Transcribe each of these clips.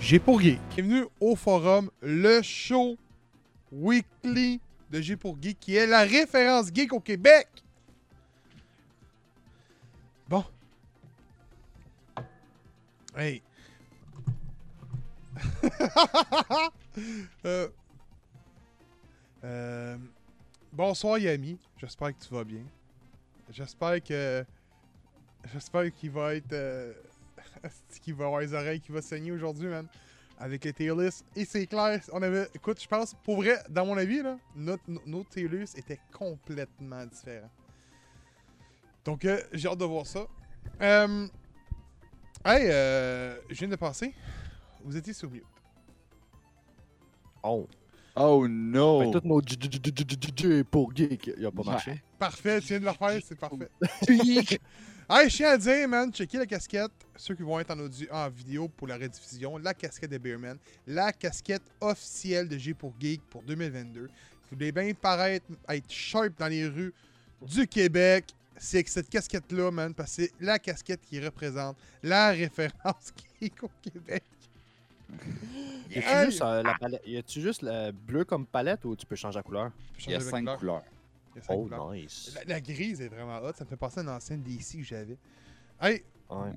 G pour Geek. Bienvenue au forum, le show weekly de G pour Geek qui est la référence geek au Québec. Bon. Hey. Euh, euh, bonsoir Yami, j'espère que tu vas bien. J'espère que j'espère qu'il va être euh, qu'il va avoir les oreilles qui va saigner aujourd'hui, man. Avec les lists. Et c'est clair, on avait. Écoute, je pense, pour vrai, dans mon avis, là, notre, no- notre tier list était complètement différent. Donc, euh, j'ai hâte de voir ça. Euh, hey, euh, je viens de passer. Vous étiez sur mute. Oh. Oh no! Nos pour geek, il a pas marché. Parfait, tu viens de le refaire, c'est parfait. hey, je tiens à dire, man, checkez la casquette. Ceux qui vont être en audio, en vidéo pour la rediffusion, la casquette de Beerman, la casquette officielle de G pour Geek pour 2022. Vous voulez bien paraître, être sharp dans les rues du Québec. C'est avec cette casquette-là, man, parce que c'est la casquette qui représente la référence geek au Québec. Y a-tu Hey! juste, euh, la palette- y a-tu juste le bleu comme palette ou tu peux changer la couleur? Il y a de cinq couleur. couleurs. Oh, couleurs. nice. La, la grise est vraiment hot. Ça me fait penser à une ancienne DC que j'avais. Hey, Ouais.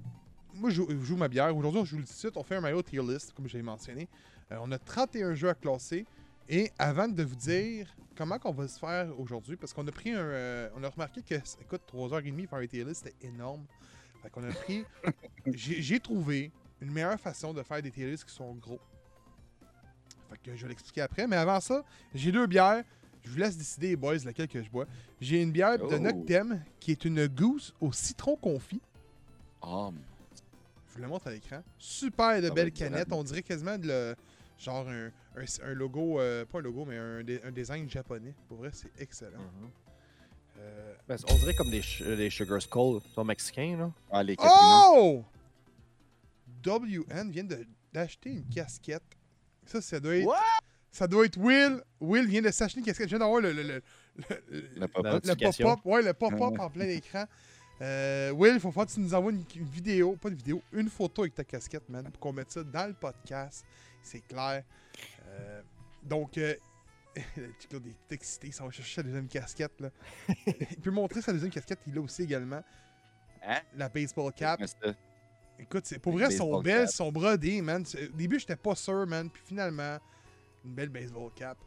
moi, je joue, je joue ma bière. Aujourd'hui, on joue le site. On fait un Mario tier list, comme j'ai mentionné. Euh, on a 31 jeux à classer. Et avant de vous dire comment qu'on va se faire aujourd'hui, parce qu'on a pris un. euh, on a remarqué que, écoute, 3h30 faire un tier list, c'était énorme. Fait qu'on a pris. j'ai j'ai trouvé une meilleure façon de faire des tier lists qui sont gros. Fait que je vais l'expliquer après. Mais avant ça, j'ai deux bières. Je vous laisse décider, les boys, laquelle que je bois. J'ai une bière de Oh. Noctem qui est une goose au citron confit. Oh, Je vous le montre à l'écran. Super de belles canettes. On dirait quasiment de le, genre un, un- un logo, euh, pas un logo, mais un, design japonais. Pour vrai, c'est excellent. Mhm. Euh, Ben, on dirait comme des, Sugar Skull, sont mexicains, là. ah, les. Oh! WN vient d'acheter une casquette. Ça, ça doit être. What? Ça doit être Will. Will vient de s'acheter une casquette. Je viens d'avoir le, le, le, le- Le pop-up. Ouais, le pop-up Ouais. en plein écran. Euh, Will, il faut faire que tu nous envoies une, une vidéo, pas une vidéo, une photo avec ta casquette, man, pour qu'on mette ça dans le podcast. C'est clair. Euh, donc, euh, le petit Claude est excité, ça va chercher sa deuxième casquette. Là. il peut montrer sa deuxième casquette, il l'a aussi également. Hein? La baseball cap. Écoute, c'est, pour vrai, elles sont belles, sont brodées, man. Au début, j'étais pas sûr, man. Puis finalement, une belle baseball cap.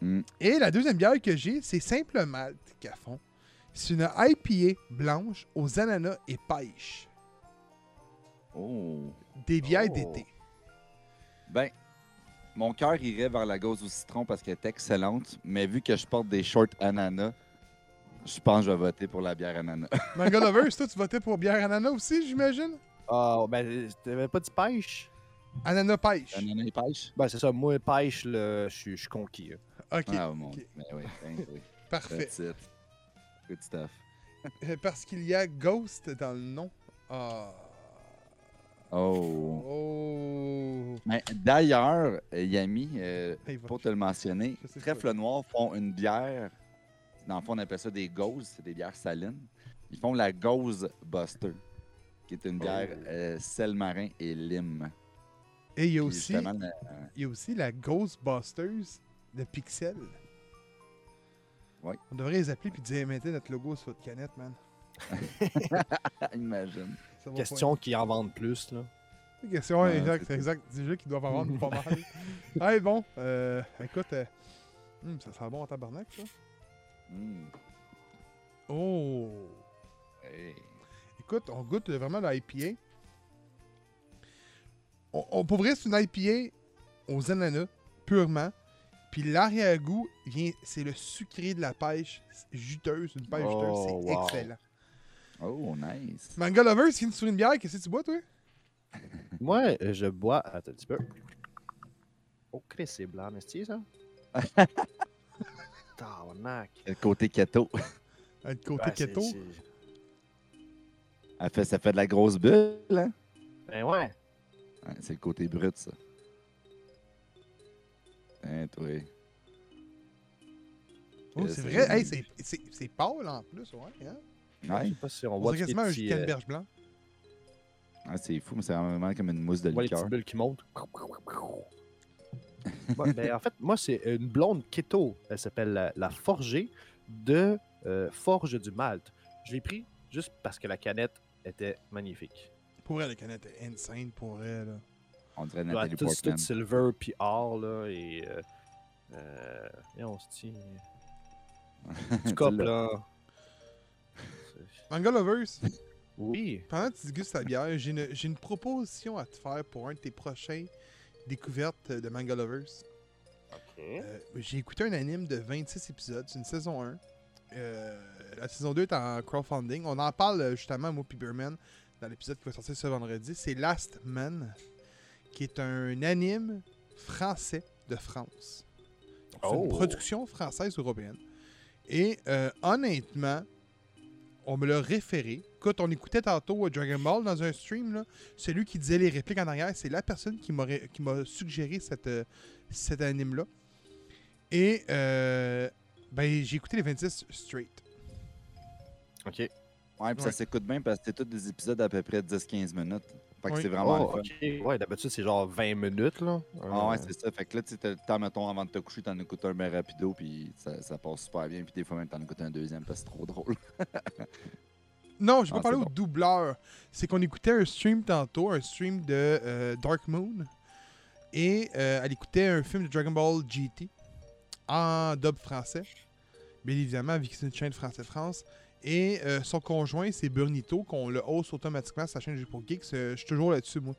Mm. Et la deuxième bière que j'ai, c'est Simple Malt qu'à fond. C'est une IPA blanche aux ananas et pêche. Oh. Des bières Oh. d'été. Ben, mon cœur irait vers la gauze au citron parce qu'elle est excellente, mais vu que je porte des shorts ananas, je pense que je vais voter pour la bière ananas. Manga Lovers, toi, tu votais pour bière ananas aussi, j'imagine? Ah, ben, t'avais pas dit pêche? Ananas pêche. ananas et pêche? Ben, c'est ça, moi, pêche, là, je suis je suis conquis. là. Ok, Ah, mon ok. Dieu. Ben oui, ben oui. parfait. Good stuff. Euh, Parce qu'il y a Ghost dans le nom. Ah. Oh. Oh. Mais d'ailleurs, Yami, euh, Hey, va. pour te le mentionner, Trèfle. Noir font une bière. Dans le fond, on appelle ça des gauzes, c'est des bières salines. Ils font la Gauze Buster. qui est une bière Oh. euh, sel marin et lime. Et il y a aussi, euh, il y a aussi la Ghostbusters de Pixel. Ouais. On devrait les appeler puis dire mettez notre logo sur votre canette, man. imagine. Question qui en vendent plus, là. Question, Ouais, exact, c'est exact. Des jeux qui doivent en vendre pas mal. Ouais, bon, euh, écoute, euh, hum, ça sent bon en tabarnak, ça. Mm. Oh! Hey. Écoute, on goûte vraiment l'IPA. On, on, pour vrai, c'est une IPA aux ananas, purement. Puis l'arrière-goût, vient, c'est le sucré de la pêche juteuse, une pêche Oh, juteuse. C'est wow. excellent. Oh, nice. Manga Lovers, qui est sur une bière, qu'est-ce que tu bois, toi? Moi, euh, je bois. Attends un petit peu. Oh, Chris, c'est blanc, n'est-ce ça? Tabarnak. Le côté keto. Le côté c'est- keto. c'est- Elle fait, ça fait de la grosse bulle, hein? Ben ouais. Ouais, c'est le côté brut, ça. Hein, toi? Oh, c'est vrai. Hey, c'est- c'est c'est pâle en plus, ouais. Hein? Je Ouais, sais pas si on On voit dirait quasiment un petits, canneberge euh, berge blanc. Ah, c'est fou, mais c'est vraiment comme une mousse de voit les liqueur. petites bulles qui montent. Ouais, ben, en fait, moi, c'est une blonde keto. Elle s'appelle la, la Forgée de euh, Forge du Malte. Je l'ai pris juste parce que la canette était magnifique. Pour elle, la canette est insane pour elle. Là. On dirait Ouais, Nathalie tout, tout Portman. silver puis or, là, et... Euh, euh, et on se tient... Du cop, là. Manga Lovers, Oui. pendant que tu dégustes ta bière, j'ai une, j'ai une proposition à te faire pour un de tes prochains découvertes de Manga Lovers. Euh, j'ai écouté un anime de 26 épisodes, c'est une saison 1. Euh, la saison 2 est en crowdfunding. On en parle justement, moi, puis Beerman, dans l'épisode qui va sortir ce vendredi. C'est Last Man, qui est un anime français de France. C'est une Oh. production française-européenne. Et euh, honnêtement, on me l'a référé. Écoute, on écoutait tantôt euh, Dragon Ball dans un stream. Là. Celui qui disait les répliques en arrière, c'est la personne qui m'a ré- qui m'a suggéré cette, euh, cet anime-là. Et euh, ben, j'ai écouté les 26 straight. OK. Ouais, puis ça s'écoute bien parce que c'est tous des épisodes à peu près 10-15 minutes. Fait que Oui. c'est vraiment Oh, le fun. OK. Ouais, d'habitude, c'est genre 20 minutes, là. Ah ouais, Euh, c'est ça. Fait que là, tu sais, t'as le temps, mettons, avant de te coucher, t'en écoutes un bien rapido, puis ça, ça passe super bien. Puis des fois, même, t'en écoutes un deuxième parce que c'est trop drôle. Non, je vais Ah, pas parler c'est au bon. doubleur. C'est qu'on écoutait un stream tantôt, un stream de euh, Dark Moon. Et euh, elle écoutait un film de Dragon Ball GT en dub français. Bien évidemment, vu que c'est une chaîne français-France. Et euh, son conjoint, c'est Burnito, qu'on le hausse automatiquement sa chaîne pour Geeks. Euh, je suis toujours là-dessus, moi.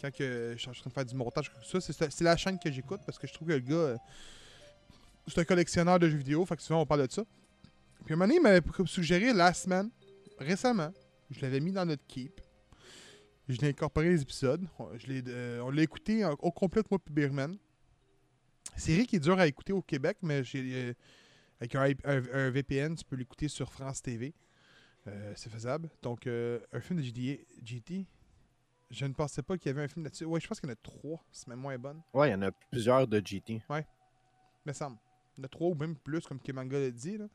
Quand que je suis en train de faire du montage ça, c'est la chaîne que j'écoute parce que je trouve que le gars, euh, c'est un collectionneur de jeux vidéo. Fait que souvent, on parle de ça. Puis un moment donné, il m'avait suggéré Last Man récemment. Je l'avais mis dans notre keep. Je l'ai incorporé les épisodes. On, l'a écouté au complet, moi puis Beerman. Série qui est dure à écouter au Québec, mais j'ai, avec un, IP un- un VPN, tu peux l'écouter sur France TV. Euh, c'est faisable. Donc, euh, un film de GDA, GT. Je ne pensais pas qu'il y avait un film là-dessus. Ouais, je pense qu'il y en a trois. C'est même moins bonne. Ouais, il y en a plusieurs de GT. me semble. Il y en a trois ou même plus, comme que Manga l'a dit. là.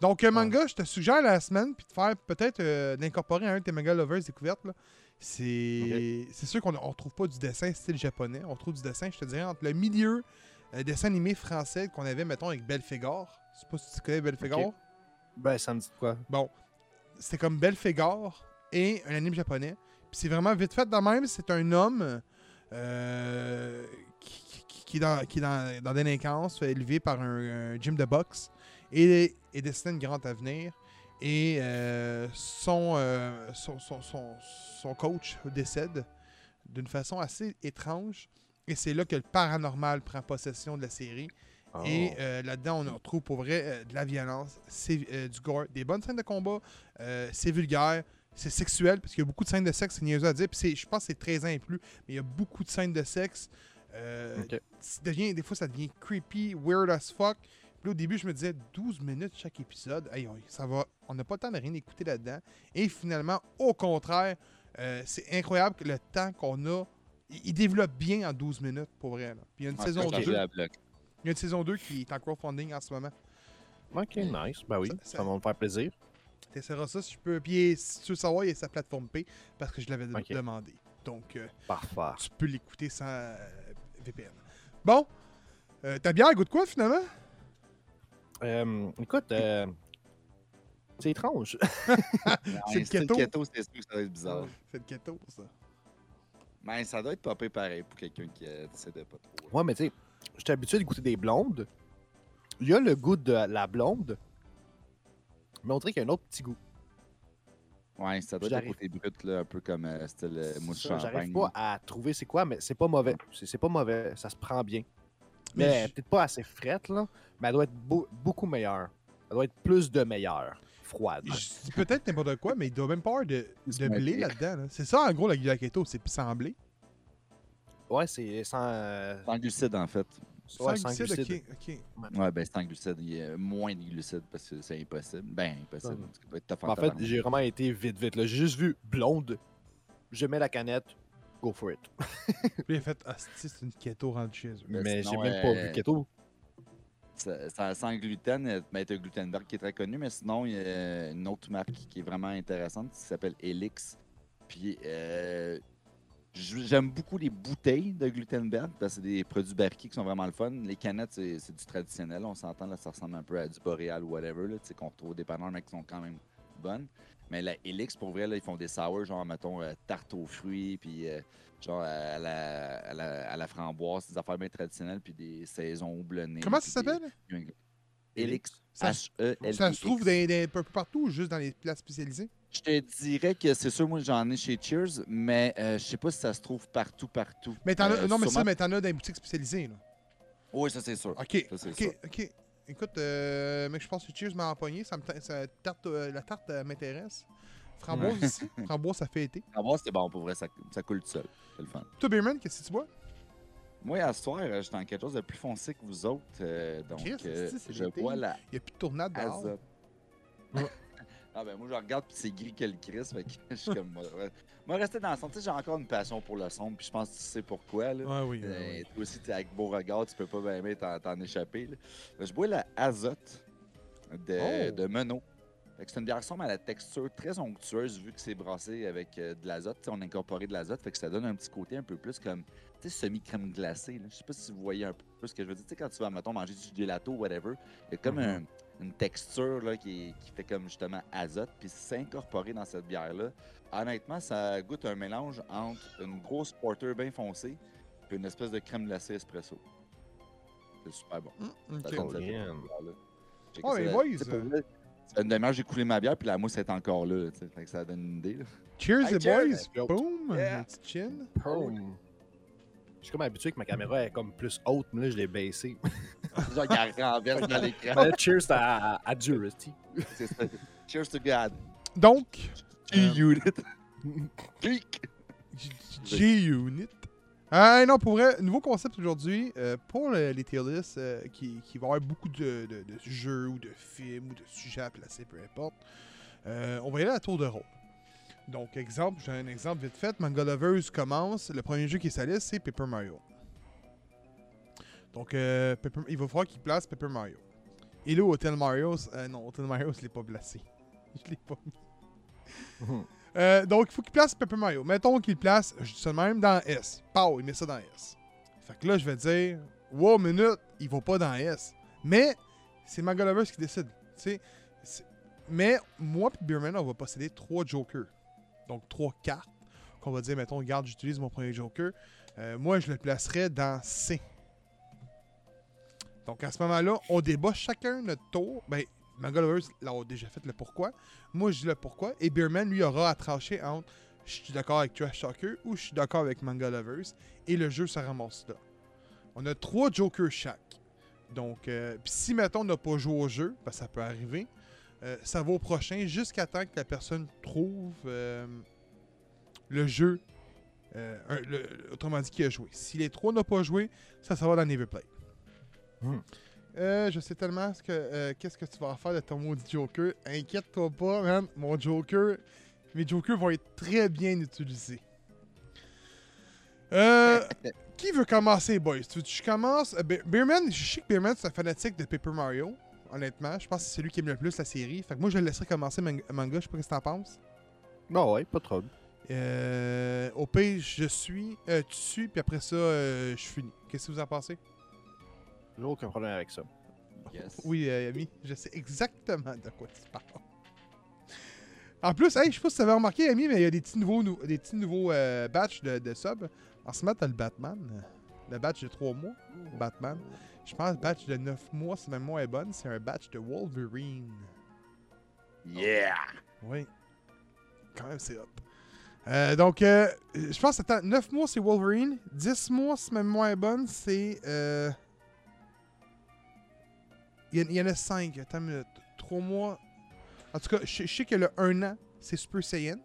Donc, euh, Manga, je te suggère la semaine, puis de faire peut-être euh, d'incorporer un de tes Manga Lovers découvertes. là. C'est c'est sûr qu'on ne retrouve pas du dessin style japonais. On trouve du dessin, je te dirais, entre le milieu dessin animé français qu'on avait, mettons, avec Belphégor. Je sais pas si tu connais Belphégor. Ben, ça me dit quoi? Bon, c'était comme Belphégor et un anime japonais. Puis c'est vraiment vite fait de même. C'est un homme euh, qui, qui- qui est, dans, qui est dans, dans délinquance, élevé par un, un gym de boxe et est destiné à une grande avenir. Et euh, son, euh, son, son, son- son coach décède d'une façon assez étrange. Et c'est là que le paranormal prend possession de la série. Et Oh. euh, là-dedans, on retrouve pour vrai euh, de la violence, c'est euh, du gore, des bonnes scènes de combat, c'est vulgaire, c'est sexuel, parce qu'il y a beaucoup de scènes de sexe, c'est niaiseux à dire. Puis je pense que c'est 13 ans et plus, mais il y a beaucoup de scènes de sexe. Ok. ça devient, des fois, ça devient creepy, weird as fuck. Puis au début, je me disais 12 minutes chaque épisode. Hey, on- ça va, on n'a pas le temps de rien écouter là-dedans. Et finalement, au contraire, c'est incroyable que le temps qu'on a. Il développe bien en 12 minutes, pour vrai. là. Puis il y a une Ouais, saison c'est 2. Il y a une saison 2 qui est en crowdfunding en ce moment. Ok, nice. Ben oui, Ça- ça, ça- va me faire plaisir. T'essaieras ça si je peux. Puis si tu veux savoir, il y a sa plateforme P parce que je l'avais de- demandé. Donc, euh, Parfait. tu peux l'écouter sans euh, VPN. Bon, euh, ta bière goûte quoi finalement? Euh, écoute, euh, c'est étrange. C'est le keto. keto, c'est sûr que ça va être bizarre. C'est le keto, ça. Mais ça doit être popé pareil pour quelqu'un qui euh, décide pas trop. Ouais, mais tu sais, j'étais habitué de goûter des blondes. Il y a le goût de la blonde, mais on dirait qu'il y a un autre petit goût. Ouais, ça doit être côté brut, là, un peu comme euh, style euh, mousse Ça, champagne. J'arrive pas à trouver c'est quoi, mais c'est pas mauvais. C'est pas mauvais, ça se prend bien. Mais Mais je- peut-être pas assez frette, là, mais elle doit être beau- beaucoup meilleure. Elle doit être plus de meilleure. Froide. Je dis peut-être n'importe quoi, mais il doit même pas avoir de, blé là-dedans. là. C'est ça, en gros, la la keto, c'est sans blé. Ouais, c'est sans. euh, Sans glucides, en fait. ouais, sans sans glucides, ok, ok. Ouais, ben sans glucides, il y a moins de glucides parce que c'est impossible. Ben, impossible. Ça être Mais En fait, j'ai vraiment été vite, vite. là. J'ai juste vu blonde. Je mets la canette. Go for it. Puis il a fait, ah, c'est une keto rendue chez eux. Mais Mais j'ai même pas euh, vu keto. Ça- ça- sans gluten, euh, ben, t'as Glutenberg qui est très connu, mais sinon, il y a une autre marque qui est vraiment intéressante qui s'appelle Elix. Puis, euh, j'aime beaucoup les bouteilles de Glutenberg parce que c'est des produits barriqués qui sont vraiment le fun. Les canettes, c'est du traditionnel. On s'entend, là, ça ressemble un peu à du boréal ou whatever, là, tu sais, qu'on retrouve au dépanneur, mais qui sont quand même bonnes. Mais la Elix, pour vrai, là, ils font des sours, genre, mettons, euh, tarte aux fruits, puis euh, genre à la, à, la, à la framboise, des affaires bien traditionnelles, puis des saisons houblonnées. Comment ça s'appelle? Elix. Ça- H-E-L-I-X. Ça se trouve dans, dans- un peu partout ou juste dans les places spécialisées? Je te dirais que c'est sûr, moi j'en ai chez Cheers, mais euh, je sais pas si ça se trouve partout, partout. Mais t'en as, Euh, non, mais ça, mais t'en as dans les boutiques spécialisées. Là. Oui, ça c'est sûr. Ok, Ça, ok, ok. Écoute, euh, mais je pense que Cheers m'a empoigné. Ça me ça tarte, euh, la tarte euh, m'intéresse. Framboise Ouais. aussi. Framboise, ça fait été. Voir, c'est bon, pour vrai, ça, ça coule tout seul. C'est le fun. Toi, Beerman, qu'est-ce que tu bois? Moi, à ce soir, j'étais en quelque chose de plus foncé que vous autres. donc, Chris, c'est- c'est je bois la Il n'y a plus de tournade dehors? Ouais. Ah ben moi je regarde puis c'est gris que le Chris, fait que je suis comme moi, moi rester dans le son, tu sais j'ai encore une passion pour le son puis je pense que tu sais pourquoi là. Ouais, oui. ouais, Euh, toi aussi, t'es avec beau regard, tu peux pas bien t'en, échapper. là. Euh, Je bois la Azote de, Oh! de Menot. Fait que C'est une bière sombre à la texture très onctueuse vu que c'est brassé avec euh, de l'azote. On a incorporé de l'azote, fait que ça donne un petit côté un peu plus comme tu sais, semi-crème glacée. Je sais pas si vous voyez un peu ce que je veux dire. Tu sais, quand tu vas, mettons, manger du gelato ou whatever, il y a comme Mhm. un- une texture là, qui, qui fait comme justement azote. Puis c'est incorporé dans cette bière-là. Honnêtement, ça goûte un mélange entre une grosse porter bien foncée et une espèce de crème glacée espresso. C'est super bon. Ça ok. donne cette Colin. bière-là. Checker Oh, ça, les boys, Ça une demi-heure, j'ai coulé ma bière, puis la mousse est encore là. Fait que ça donne une idée. là. Cheers, Hey, les cheers! boys! Boom! Yeah. Un petit chin. Home. Je suis comme habitué que ma caméra est comme plus haute, mais là, je l'ai baissée. Genre, il renverse dans l'écran. Mais là, cheers à, à. C'est ça. Cheers to God. Donc, Euh, G-Unit. Geek. G-Unit. Ah non, pour vrai, nouveau concept aujourd'hui. euh, pour le- les tier lists, euh, qui, qui va avoir beaucoup de, de- de jeux ou de films ou de sujets à placer, peu importe, euh, on va y aller à tour de rôle. Donc, exemple, j'ai un exemple vite fait. Manga Lovers commence. Le premier jeu qui est sa liste, c'est Paper Mario. Donc, euh, il va falloir qu'il place Paper Mario. Et là, Hotel Mario, euh, non, Hotel Mario, je l'ai pas placé. Je l'ai pas mis. Euh, donc, il faut qu'il place Paper Mario. Mettons qu'il place, je dis ça même, dans S. Pow, il met ça dans S. Fait que là, je vais dire, wow, minute, il va pas dans S. Mais, c'est Manga Lovers qui décide. Mais, moi et Beerman, on va posséder trois jokers. Donc, trois cartes. Qu'on va dire, mettons, regarde, j'utilise mon premier joker. Euh, moi, je le placerai dans C. Donc, à ce moment-là, on débat chacun notre tour. Ben, Manga Lovers, là, on a déjà fait le pourquoi. Moi, je dis le pourquoi. Et Beerman, lui, aura à trancher entre je suis d'accord avec Trash Talker ou je suis d'accord avec Manga Lovers. Et le jeu se ramasse là. On a trois jokers chaque. Donc, euh, si, mettons, on n'a pas joué au jeu, ben, ça peut arriver, euh, ça va au prochain jusqu'à temps que la personne trouve euh, le jeu. euh, autrement dit, qui a joué. Si les trois n'ont pas joué, ça, ça va dans Never Play. Hmm. Euh, je sais tellement ce que, euh, qu'est-ce que tu vas faire de ton maudit Joker. Inquiète-toi pas, man. Mon Joker, mes Jokers vont être très bien utilisés. Euh, qui veut commencer, boys? Tu veux que je commence? Euh, Be- Beerman, je sais que Beerman, c'est un fanatique de Paper Mario. honnêtement. Je pense que c'est celui qui aime le plus la série. Fait que moi, je le laisserai commencer man- manga. Je sais pas ce que t'en penses. Bon, ouais, pas trop. Euh, au pire, je suis, euh, tu suis, puis après ça, je finis. Qu'est-ce que vous en pensez? J'ai aucun problème avec ça. Yes. Oui, euh, Ami, je sais exactement de quoi tu parles. En plus, hey, je sais pas si tu avais remarqué, Ami, mais il y a des petits nouveaux, nou- des petits nouveaux euh, batchs de, de sub. En ce moment, t'as le Batman. Le batch de 3 mois, Batman. Je pense le batch de 9 mois, si ma mémoire est bonne, c'est un batch de Wolverine. Yeah! Oui. Quand même, c'est hot. Euh, donc, euh, je pense que 9 mois, c'est Wolverine. 10 mois, si ma mémoire est bonne, c'est. euh, Il y, en- il y en a 5. Attends une minute. 3 mois. En tout cas, je, je sais que le 1 an, c'est Super Saiyan.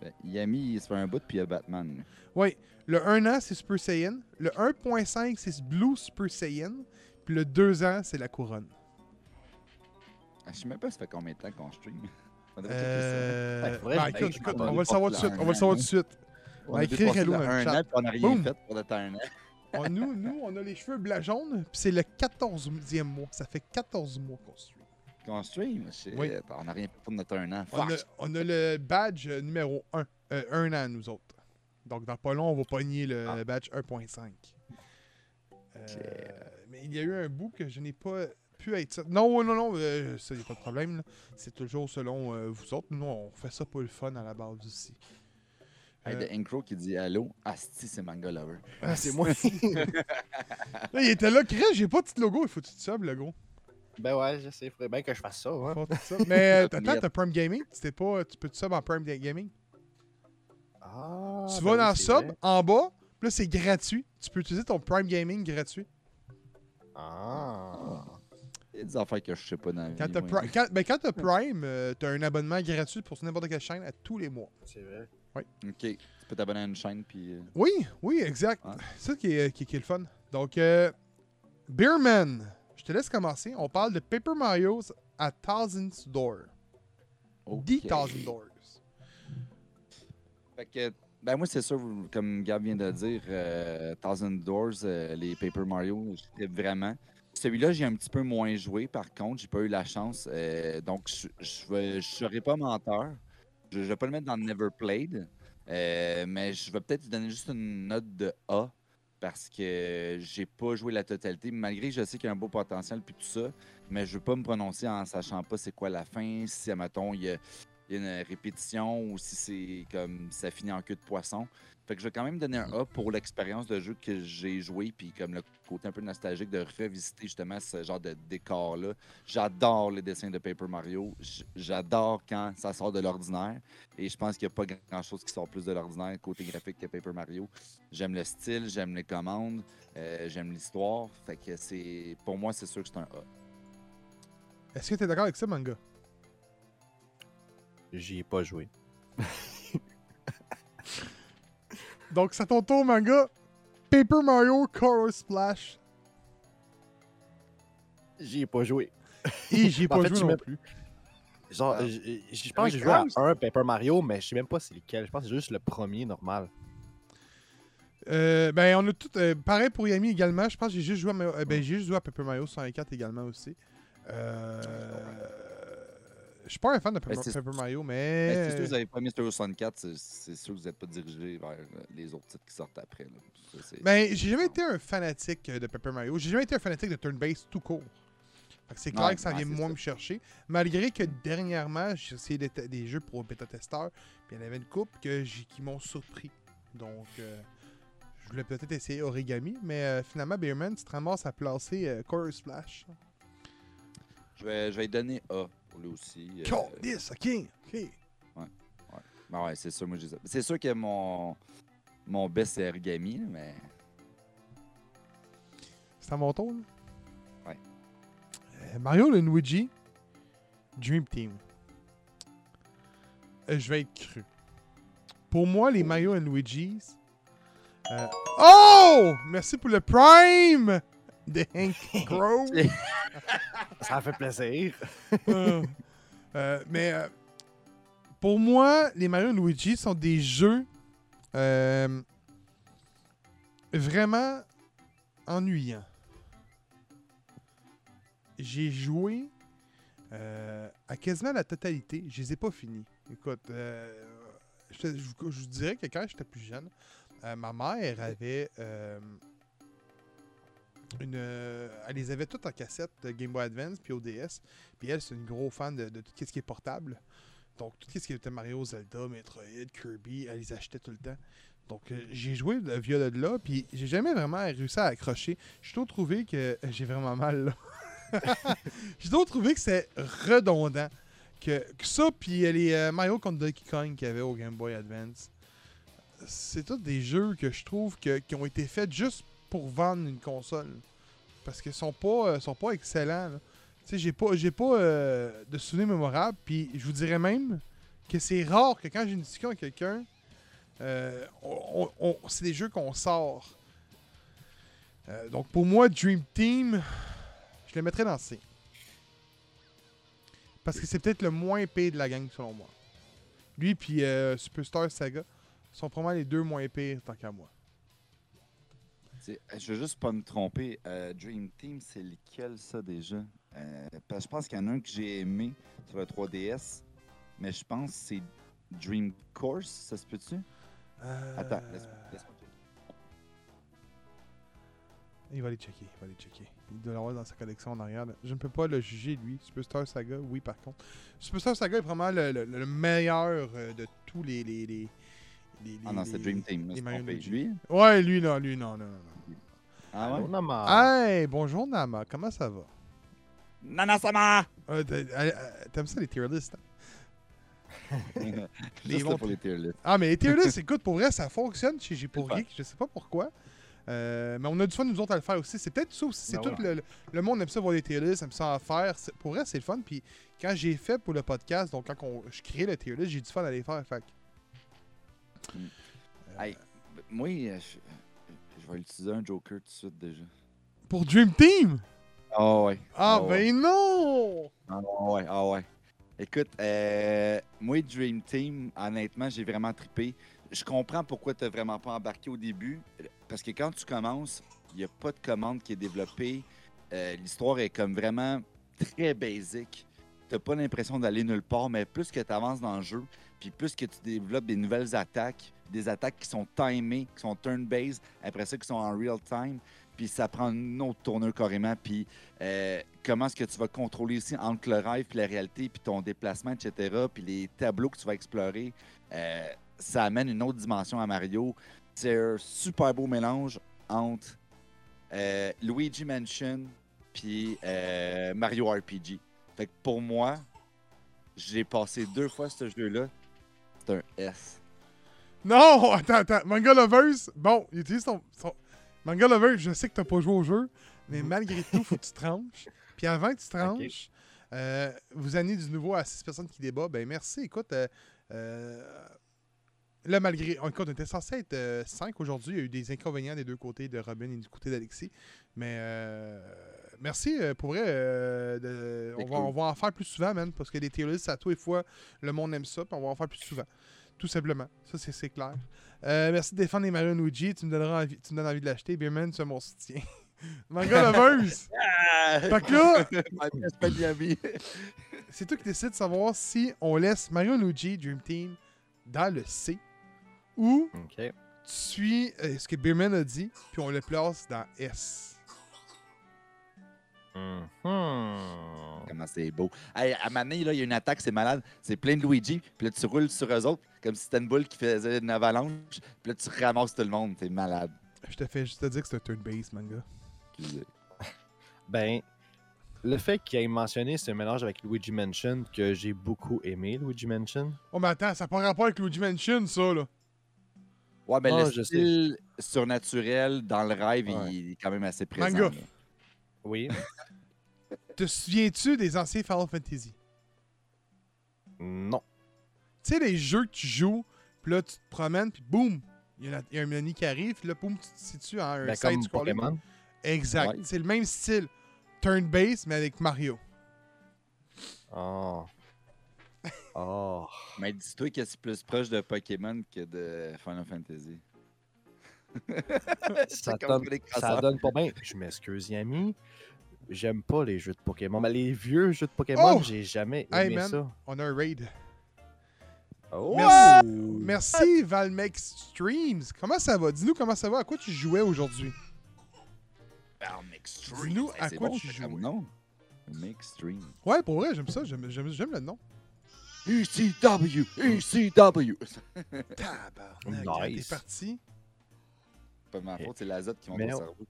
Ben, Yami, il se fait un bout, puis il y a Batman. Oui. Le 1 an, c'est Super Saiyan. Le 1.5, c'est Blue Super Saiyan. Puis le 2 ans, c'est la couronne. Ah, Je sais même pas ça fait combien de temps qu'on stream. Euh... Ben, écoute, écoute, ça. on va le savoir tout de suite. On va le savoir tout de suite. On va a écrire hello un on n'a rien fait pour le temps un. On- nous, nous, on a les cheveux blancs jaunes, puis c'est le 14e mois. Ça fait 14 mois qu'on stream. Qu'on stream. Oui. On n'a rien fait pour notre un an. On a, Fuck. on a le badge euh, numéro 1. Euh, un an, nous autres. Donc, dans pas long, on va pogner le Ah. badge 1.5. Euh, Mais il y a eu un bout que je n'ai pas pu être... Non, non, non, euh, ça, il a pas de problème. C'est toujours selon euh, vous autres. Nous, on fait ça pour le fun à la base aussi. Hey, Euh, de Incro qui dit Allô, Asti, c'est Manga Lover. ah, c'est moi. Là, il était là, Chris, j'ai pas de petit logo. Il faut que tu te subs, le gros. ben ouais, je sais, il faudrait bien que je fasse ça. Hein. Faut que tu te subs. Mais attends, t'as Prime Gaming? Pas, tu peux te sub en Prime Gaming? Ah, tu ben vas oui, dans Sub, vrai. en bas, puis là, c'est gratuit. Tu peux utiliser ton Prime Gaming gratuit. Ah. Il y a des affaires que je sais pas dans la quand, ben, quand t'as Prime, euh, t'as un abonnement gratuit pour n'importe quelle chaîne à tous les mois. C'est vrai. Ok, tu peux t'abonner à une chaîne, puis. euh, Oui, oui, exact. C'est ça qui est, qui, qui est le fun. Donc, euh, Beerman, je te laisse commencer. On parle de Paper Mario's à Thousand Door. ok. The Thousand Doors. Fait que, ben moi, c'est sûr, comme Gab vient de dire, euh, Thousand Doors, euh, les Paper Mario, vraiment. Celui-là, j'ai un petit peu moins joué, par contre, j'ai pas eu la chance. euh, donc, je je vais- je serai pas menteur. Je, je vais pas le mettre dans Never Played, euh, mais je vais peut-être lui donner juste une note de A parce que j'ai pas joué la totalité, malgré que je sais qu'il y a un beau potentiel puis tout ça, mais je veux pas me prononcer en sachant pas c'est quoi la fin, si, admettons, il y a, il y a une répétition ou si c'est comme ça finit en queue de poisson. Fait que je vais quand même donner un A pour l'expérience de jeu que j'ai joué, puis comme le côté un peu nostalgique de revisiter justement ce genre de décor-là. J'adore les dessins de Paper Mario. J'adore quand ça sort de l'ordinaire. Et je pense qu'il n'y a pas grand-chose qui sort plus de l'ordinaire côté graphique que Paper Mario. J'aime le style, j'aime les commandes, euh, j'aime l'histoire. Fait que c'est pour moi, c'est sûr que c'est un A. Est-ce que t'es d'accord avec ça, manga? J'y ai pas joué. Donc, c'est ton tour, manga. Paper Mario Color Splash. J'y ai pas joué. Et j'y ai pas fait, joué non plus. Genre, Ah. je, pense que j'ai Avec joué à un Paper Mario, mais je sais même pas c'est lequel. Je pense que c'est juste le premier normal. Euh, ben, on a tout. euh, pareil pour Yami également. Je pense que j'ai juste joué à, euh, ben, j'ai juste joué à Paper Mario 64 également aussi. Euh, je suis pas un fan de Paper, Ben, Paper Mario, Ben, mais. c'est sûr que vous n'avez pas mis Mario 64, c'est- sûr que vous n'êtes pas dirigé vers euh, les autres titres qui sortent après. là. Ça, c'est- Ben, j'ai jamais été un fanatique euh, de Paper Mario. J'ai jamais été un fanatique de turn-based tout court. C'est clair Ouais, que ça vient moins ça. me chercher. Malgré que dernièrement, j'ai essayé des, des jeux pour bêta-testeurs, puis il y en avait une coupe que qui m'ont surpris. Donc, euh, je voulais peut-être essayer Origami, mais euh, finalement, Beerman, tu te ramasses à placer euh, Splash. Je vais, je vais donner A lui aussi. euh, this, ok, ok. ben ouais, c'est sûr, moi j'ai ça. C'est sûr que mon, mon best c'est Origami, mais C'est à mon tour, là? Ouais. Euh, Mario Luigi, Dream Team. Euh, je vais être cru. Pour moi, les Mario et Luigi's. euh, Oh! Merci pour le Prime de Hank Grove. Ça fait plaisir. Euh, euh, mais euh, pour moi, les Mario Luigi sont des jeux vraiment ennuyants. j'ai joué à quasiment la totalité. Je les ai pas finis. Écoute, je, vous- dirais que quand j'étais plus jeune, ma mère avait une. euh, elle les avait toutes en cassette Game Boy Advance puis ODS. Puis elle, c'est une grosse fan de, tout ce qui est portable. Donc, tout ce qui était Mario, Zelda, Metroid, Kirby, elle les achetait tout le temps. Donc, euh, j'ai joué de- via de là, puis j'ai jamais vraiment réussi à accrocher. J'ai toujours trouvé que euh, j'ai vraiment mal là. j'ai toujours trouvé que c'est redondant. Que, ça, puis les Mario contre Donkey Kong qu'il y avait au Game Boy Advance, c'est tous des jeux que je trouve qui ont été faits juste pour vendre une console. Parce qu'ils sont pas, euh, sont pas excellents. Tu sais, j'ai pas, euh, de souvenirs mémorables, puis je vous dirais même que c'est rare que quand j'ai une discussion avec quelqu'un, euh, c'est des jeux qu'on sort. Donc pour moi, Dream Team, je le mettrais dans C. Parce que c'est peut-être le moins épais de la gang selon moi. Lui puis Superstar Saga sont probablement les deux moins pires tant qu'à moi. Je veux juste pas me tromper. euh, Dream Team, c'est lequel ça déjà? Euh, parce que je pense qu'il y en a un que j'ai aimé sur le 3DS, mais je pense que c'est Dream Course, ça se peut-tu? Euh, Attends, laisse-moi checker. Il va aller checker, il va aller checker. Il doit l'avoir dans sa collection en arrière. Je ne peux pas le juger, lui. Superstar Saga, oui, par contre. Superstar Saga est vraiment le, le- le meilleur euh, de tous les. les, les, les- Ah non, les- c'est Dream Team. les. Lui? Ouais, lui, non, lui, non, non, non. non. Ah ouais? On a marre. Hey, bonjour Nama, comment ça va? Nana-sama! Euh, t'a- euh, euh, T'aimes ça les tier lists? hein? Là pour les tier lists. Ah, mais les tier lists, écoute, pour vrai, ça fonctionne chez J'ai pour Geek, je sais pas pourquoi. Euh, mais on a du fun, nous autres, à le faire aussi. C'est peut-être ça aussi. C'est Ben tout le, le- le monde aime ça voir les tier lists, aime ça en faire. Pour vrai, c'est le fun. Puis quand j'ai fait pour le podcast, donc quand on- je crée le tier list, j'ai du fun à les faire. Fait que- Mm. Euh, Hey, moi, euh, je, je vais utiliser un Joker tout de suite déjà. Pour Dream Team? Ah ouais. Ah, Ah ouais. ben non! Ah ouais, ah ouais. Écoute, euh, moi, Dream Team, honnêtement, j'ai vraiment trippé. Je comprends pourquoi tu n'as vraiment pas embarqué au début. Parce que quand tu commences, il n'y a pas de commande qui est développée. Euh, L'histoire est comme vraiment très basique. Tu n'as pas l'impression d'aller nulle part, mais plus que tu avances dans le jeu, puis plus que tu développes des nouvelles attaques, des attaques qui sont timées, qui sont turn-based, après ça, qui sont en real time, puis ça prend une autre tournure carrément, puis euh, comment est-ce que tu vas contrôler ici entre le rêve puis la réalité, puis ton déplacement, etc., puis les tableaux que tu vas explorer, euh, ça amène une autre dimension à Mario. C'est un super beau mélange entre euh, Luigi Mansion puis Mario RPG. Fait que pour moi, j'ai passé deux fois ce jeu-là. C'est un S. Non! Attends, attends. Manga Lovers, bon, il utilise son, son- Manga Lovers, je sais que t'as pas joué au jeu, mais malgré tout, faut que tu tranches. Puis avant que tu tranches, euh, vous amenez du nouveau à 6 personnes qui débattent. Ben merci. Écoute, euh, euh, là, malgré. Écoute, on était censé être 5 aujourd'hui. Il y a eu des inconvénients des deux côtés de Robin et du côté d'Alexis. Mais euh, merci euh, pour vrai. euh, de- on, va, cool. on va en faire plus souvent, man, parce que les tier lists, à tous les fois, le monde aime ça. Puis on va en faire plus souvent. Tout simplement. Ça, c'est- c'est clair. Euh, merci de défendre les Mario Luigi. Tu me, donneras envie, tu me donnes envie de l'acheter. Beerman, tu as mon soutien. Manga Lovers! Fait que là, c'est toi qui décides de savoir si on laisse Mario Luigi Dream Team dans le C ou tu suis euh, ce que Beerman a dit, puis on le place dans S. Mhm. Comment c'est beau. Hey, à Mané, là, il y a une attaque, c'est malade. C'est plein de Luigi. Puis là, tu roules sur eux autres, comme si c'était une boule qui faisait une avalanche. Puis là, tu ramasses tout le monde. C'est malade. Je te fais juste te dire que c'est un turn-based manga. Excusez. Ben, le fait qu'il ait mentionné ce mélange avec Luigi Mansion, que j'ai beaucoup aimé, Luigi Mansion. Oh, mais attends, ça n'a pas rapport avec Luigi Mansion, ça, là. Ouais, mais Ah, le je style surnaturel dans le rêve, Ouais. il est quand même assez présent. Manga. là. Oui. Te souviens-tu des anciens Final Fantasy? non. Tu sais, les jeux que tu joues, puis là, tu te promènes, puis boum, il y, a y un menu qui arrive, puis là, boum, tu te situes en un Ben, scrolling. Pokémon. Exact. Ouais. C'est le même style. Turn-based, mais avec Mario. Oh. Oh. Mais dis-toi que c'est plus proche de Pokémon que de Final Fantasy. ça, comme donne, ça pas bien. Je m'excuse, Yami. j'aime pas les jeux de Pokémon. Mais les vieux jeux de Pokémon, Oh! j'ai jamais Hey, aimé man. ça. On a un raid. Oh! Merci. Merci, Valmex Streams. Comment ça va? Dis-nous comment ça va. À quoi tu jouais aujourd'hui? Dis-nous à quoi tu joues. Non. Ouais, pour vrai, j'aime ça. J'aime le nom. ECW! ECW! Tabarnak, Nice. T'es parti. Pas ma faute, c'est l'azote qui monte Mais au on- cerveau.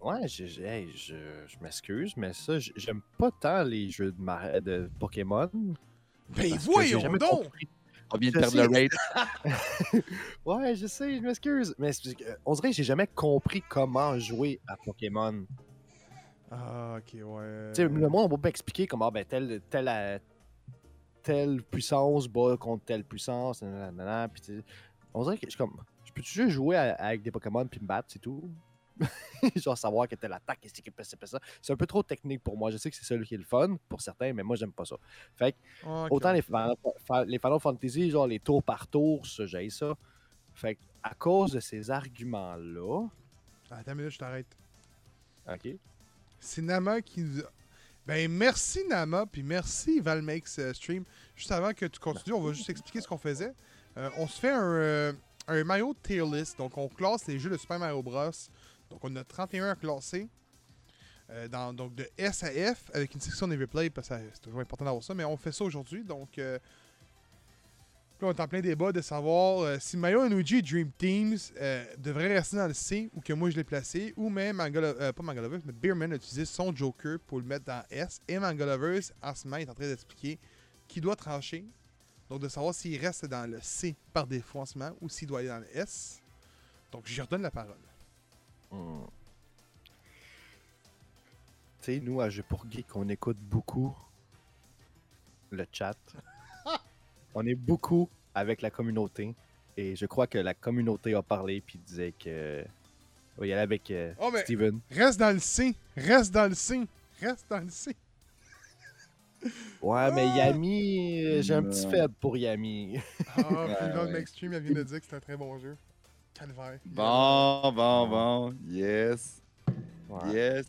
Ouais, je, je, hey, je, je m'excuse, mais ça, j'aime pas tant les jeux de, Mar- de Pokémon. Ben voyons jamais donc! compris. On vient de perdre sais. le raid. Ouais, je sais, je m'excuse. Mais euh, on dirait que j'ai jamais compris comment jouer à Pokémon. Ah, ok, ouais. Tu sais, le monde va pas expliquer comment ben, telle, telle, euh, telle puissance bat contre telle puissance. nanana, puis on dirait que je suis comme. Je peux juste jouer à- avec des Pokémon puis me battre, c'est tout? Genre savoir que telle attaque, qu'est-ce qui peut ça, ça. C'est un peu trop technique pour moi. Je sais que c'est celui qui est le fun pour certains, mais moi j'aime pas ça. Fait que autant les, les Final Fantasy, genre les tours par tour, j'ai ça. Fait que à cause de ces arguments-là, Attends une minute, je t'arrête. ok. C'est Nama qui nous a... Ben merci Nama, puis merci Valmex euh, Stream. Juste avant que tu continues, on va juste expliquer ce qu'on faisait. Euh, on se fait un, euh, un Mario tier list. Donc on classe les jeux de Super Mario Bros. Donc on a 31 à classer. Euh, dans, donc de S à F avec une section de replay parce que c'est toujours important d'avoir ça. Mais on fait ça aujourd'hui. Donc euh, là, on est en plein débat de savoir euh, si Mario et Luigi Dream Teams euh, devrait rester dans le C ou que moi je l'ai placé, ou même Mangala, pas Mangalovers, mais Beerman a utilisé son Joker pour le mettre dans S. Et Mangalovers, en ce moment, est en train d'expliquer qui doit trancher. Donc de savoir s'il reste dans le C par défaut en ce moment ou s'il doit aller dans le S. Donc je redonne la parole. Hmm. Tu sais, nous, à Jeux pour Geek, on écoute beaucoup le chat. on est beaucoup avec la communauté. Et je crois que la communauté a parlé puis disait que. On va y aller avec euh, Oh, mais- Steven. Reste dans le C. Reste dans le C. Reste dans le C. Ouais, mais Yami, euh, j'ai un petit faible pour Yami. Ah, puis. Max Stream elle vient de dire que c'est un très bon jeu. Calvaire. Bon, bon, bon. Yes. Ouais. Yes.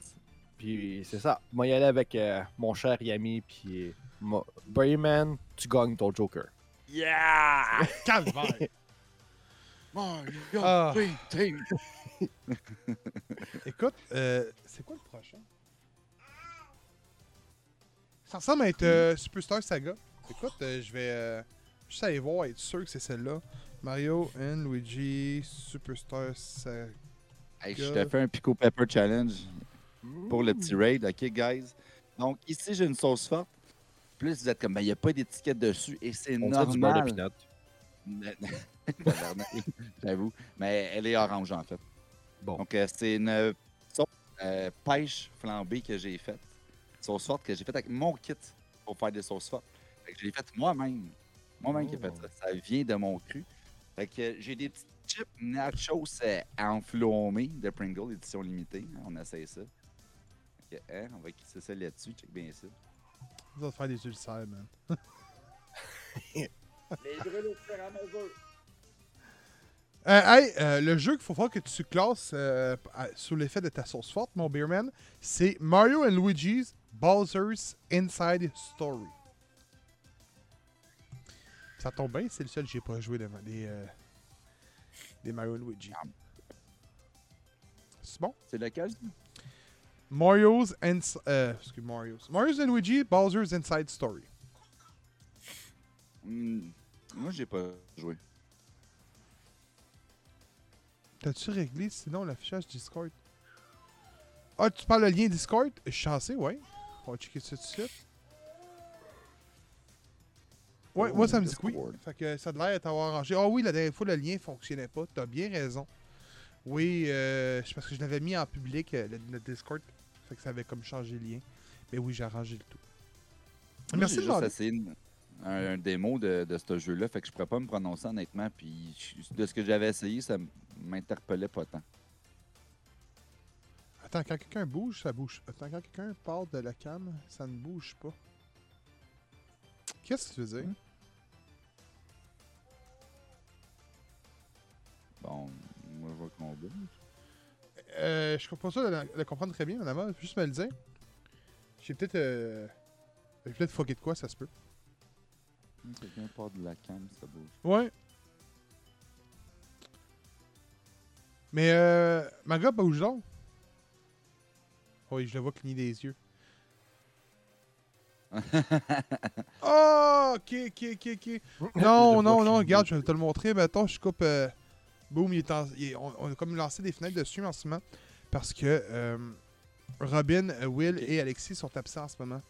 Puis c'est ça. Moi, y aller avec euh, mon cher Yami. Puis. mo- Brayman, tu gagnes ton Joker. Yeah! Calvaire. Mario Ah. Écoute, euh, c'est quoi le prochain? Ça ressemble à être euh, Superstar Saga. Écoute, euh, je vais euh, juste aller voir, être sûr que c'est celle-là. Mario and Luigi Superstar Saga. Hey, je te fais un Pico Pepper Challenge pour le petit raid, ok, guys? Donc, ici, j'ai une sauce forte. Plus, vous êtes comme, ben, il n'y a pas d'étiquette dessus et c'est On dirait du de normal. J'avoue. Mais elle est orange, en fait. Bon. Donc, euh, c'est une sauce euh, pêche flambée que j'ai faite. Sauce forte que j'ai faite avec mon kit pour faire des sauces fortes. Fait que je l'ai faite moi-même. Moi-même qui ai fait Oh. ça. Ça vient de mon cru. Fait que j'ai des petits chips nachos euh, enflammés de Pringle, édition limitée. On essaie ça. Fait que, hein, on va quitter ça là-dessus. Check bien ça. Va te faire des ulcères, man. Les brûles au fur et à mesure. Euh, hey, euh, le jeu qu'il faut voir que tu classes euh, à- sous l'effet de ta sauce forte, mon Beerman, c'est Mario and Luigi's Bowser's Inside Story. Ça tombe bien, c'est le seul que j'ai pas joué de, des, euh, des Mario Luigi. C'est bon? C'est lequel? Mario's and euh, excuse Mario's. Mario's and Luigi Bowser's Inside Story. Hmm, moi, j'ai pas joué. T'as-tu réglé sinon l'affichage Discord? Ah, tu parles le lien Discord? Je suis chancé, ouais. On va checker ça tout de suite. Ouais, Oh, moi ça me dit que oui. Fait que ça a l'air d'être arrangé. Ah oui, la dernière fois le lien fonctionnait pas. T'as bien raison. Oui, euh, c'est parce que je l'avais mis en public, euh, le, le Discord. Fait que ça avait comme changé le lien. Mais oui, j'ai arrangé le tout. Moi, Merci de juste demander. essayé une- un, un démo de, de ce jeu-là, fait que je pourrais pas me prononcer honnêtement. Puis de ce que j'avais essayé, ça m'interpellait pas tant. Attends, quand quelqu'un bouge, ça bouge. Attends, quand quelqu'un part de la cam, ça ne bouge pas. Qu'est-ce que tu veux dire? Bon, moi je vois qu'on bouge. Euh, je comprends ça de, de comprendre très bien, madame. Juste me le dire. J'ai peut-être. Euh... J'ai peut-être fucké de quoi, ça se peut. Quelqu'un part de la cam, ça bouge. Ouais. Mais euh. Ma bouge donc. Oui, je le vois cligner des yeux. oh, ok, ok, ok, ok. Non, non, non, regarde, je vais te le montrer. Mettons, je coupe. Euh, boum, il est en- il est- on, on a comme lancé des fenêtres dessus en ce moment. Parce que euh, Robin, euh, Will et Alexis sont absents en ce moment.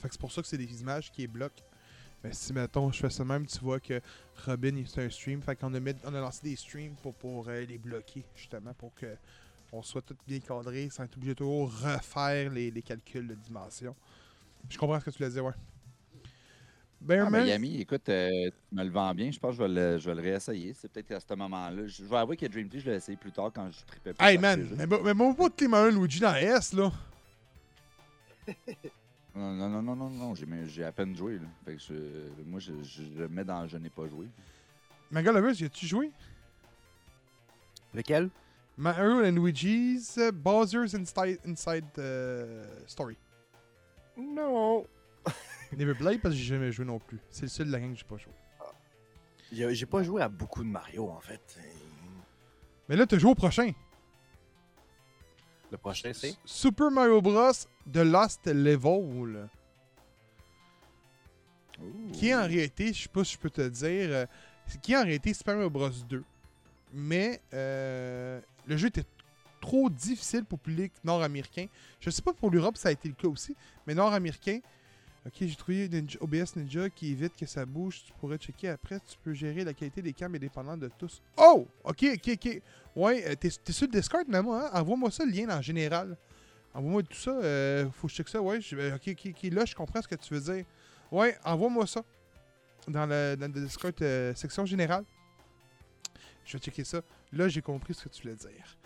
Fait que c'est pour ça que c'est des images qui bloquent. Mais si, mettons, je fais ça même, tu vois que Robin, il- c'est un stream. Fait qu'on a, mis- on a lancé des streams pour, pour euh, les bloquer, justement, pour que on soit tout bien cadré sans être obligé de toujours refaire les, les calculs de dimension. Je comprends ce que tu voulais dire, ouais. Ben, Ah, man- mais Yami, écoute, euh, tu me le vends bien. Je pense que je vais le, je vais le réessayer. C'est peut-être à ce moment-là. Je, je vais avouer que Dream Team, je l'ai essayé plus tard quand je tripais plus. Hey man, mais, mais moi pas de Marin Luigi dans S là. Non, non, non, non, non, non, j'ai, à peine joué. Là. Fait que je- moi, je, je, je le mets dans Je n'ai pas joué. Ma gars, Lovers, y a-tu joué? Lequel? Mario and Luigi's uh, Bowser's Inside, Inside euh, Story. Non. Neverblade parce que j'ai jamais joué non plus. C'est le seul de la gang que j'ai pas joué. J'ai j'ai pas joué à beaucoup de Mario en fait. Mais là, t'as joué au prochain. Le prochain c'est? Super Mario Bros. The Lost Level. Qui est en réalité, je sais pas si je peux te dire, euh, qui est en réalité Super Mario Bros 2. Mais euh, le jeu était trop difficile pour le public nord-américain. Je sais pas pour l'Europe ça a été le cas aussi, mais nord-américain. Ok, j'ai trouvé OBS Ninja qui évite que ça bouge. Tu pourrais checker après. Tu peux gérer la qualité des cams indépendants de tous. Oh! Ok, ok, ok. Ouais, euh, t'es sur le Discord, Namo, hein? Envoie-moi ça le lien en général. Envoie-moi tout ça. euh, faut que je check ça. Ouais, euh, ok, ok. Là, je comprends ce que tu veux dire. Ouais, envoie-moi ça. Dans le, dans le Discord section générale. Je vais checker ça. Là, j'ai compris ce que tu voulais dire.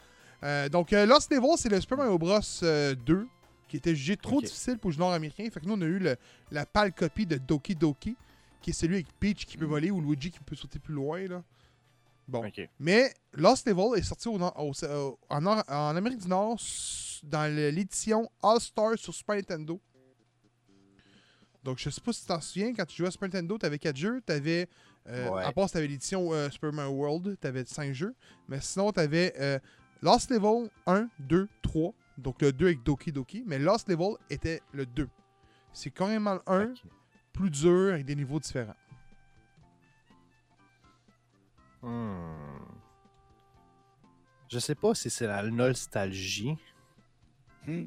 Euh, donc, euh, Lost Level, c'est le Super Mario Bros. euh, 2 qui était jugé trop difficile pour le nord-américain. Fait que nous, on a eu le- la pâle copie de Doki Doki, qui est celui avec Peach qui peut voler ou Luigi qui peut sauter plus loin. Là. Bon. Mais Lost Level est sorti au nord- au- au- en, en Amérique du Nord dans l'édition All-Star sur Super Nintendo. Donc, je sais pas si tu t'en souviens, quand tu jouais à Super Nintendo, tu avais 4 jeux. T'avais, euh, Ouais. À part si tu avais l'édition euh, Super Mario World, tu avais 5 jeux. Mais sinon, tu avais Lost Level 1, 2, 3. Donc, le 2 avec Doki Doki. Mais Lost Level était le 2. C'est carrément le 1, Ok. plus dur, avec des niveaux différents. Hmm. Je sais pas si c'est la nostalgie. Hmm.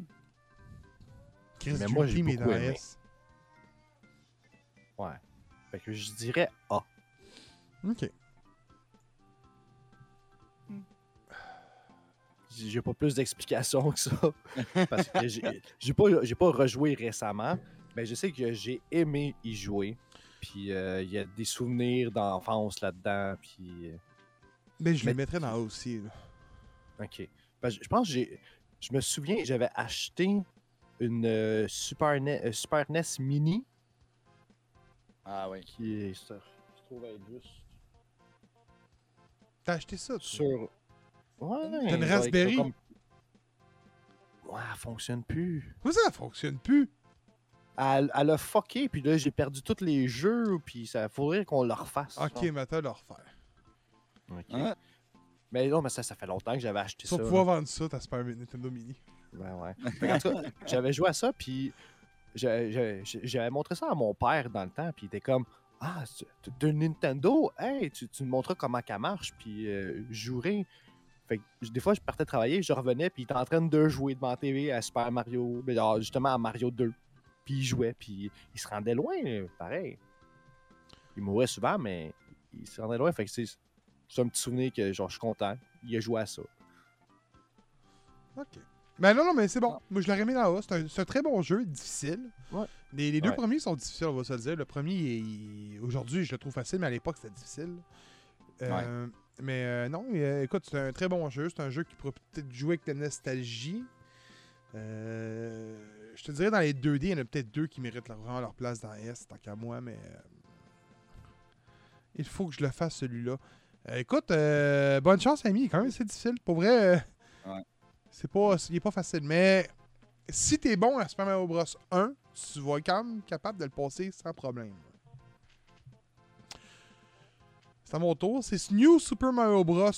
Chris Mais moi, j'ai beaucoup aimé. Ouais. Fait que je dirais A. Ok. J'ai j'ai pas plus d'explications que ça. parce que j'ai pas, j'ai pas rejoué récemment. Mais je sais que j'ai aimé y jouer. Puis euh, il y a des souvenirs d'enfance là-dedans. Puis. euh, Mais je Mais- le mettrais dans aussi. là. Ok. Je pense que j'ai. Je me souviens, j'avais acheté une euh, Super, NES, euh, Super NES Mini Ah oui. qui est. Ça, je trouve être juste T'as acheté ça, toi? sur. Ouais, T'as une Raspberry? comme- Ouais, elle fonctionne plus. Pourquoi ça, ça fonctionne plus? Elle, elle a fucké, puis là, j'ai perdu tous les jeux, puis ça faudrait qu'on le refasse. Ok, genre. mais attends, le refaire. Ok. Hein? Mais non, mais ça, ça fait longtemps que j'avais acheté ça. vas pouvoir vendre ça, ta Super Nintendo Mini. Ouais, ouais. Fait qu'en tout cas, j'avais joué à ça, puis j'avais montré ça à mon père dans le temps, puis il était comme Ah, de Nintendo, hey, tu, me montreras comment ça marche, puis euh, je jouerai. Fait que des fois, je partais travailler, je revenais, puis il était en train de jouer devant la TV à Super Mario, ben, alors, justement à Mario 2. Puis il jouait, puis il se rendait loin, pareil. Il mourait souvent, mais il se rendait loin, fait que c'est c'est un petit souvenir que genre, je suis content. Il a joué à ça. Ok. Ben non, non, mais c'est bon. Moi, je l'aurais mis dans A. C'est un, très bon jeu, difficile. Ouais. Les, les deux Ouais. premiers sont difficiles, on va se le dire. Le premier, aujourd'hui, je le trouve facile, mais à l'époque, c'était difficile. Euh, Mais euh, non, euh, écoute, c'est un très bon jeu. C'est un jeu qui pourrait peut-être jouer avec la nostalgie. Euh, je te dirais, dans les 2D, il y en a peut-être deux qui méritent leur- vraiment leur place dans S, tant qu'à moi, mais... euh, il faut que je le fasse, celui-là. Euh, écoute, euh, bonne chance, ami. Quand même, c'est difficile. Pour vrai, euh, Ouais. C'est pas, il est pas facile. Mais si t'es bon à Super Mario Bros 1, tu vas être quand même capable de le passer sans problème. C'est à mon tour. C'est New Super Mario Bros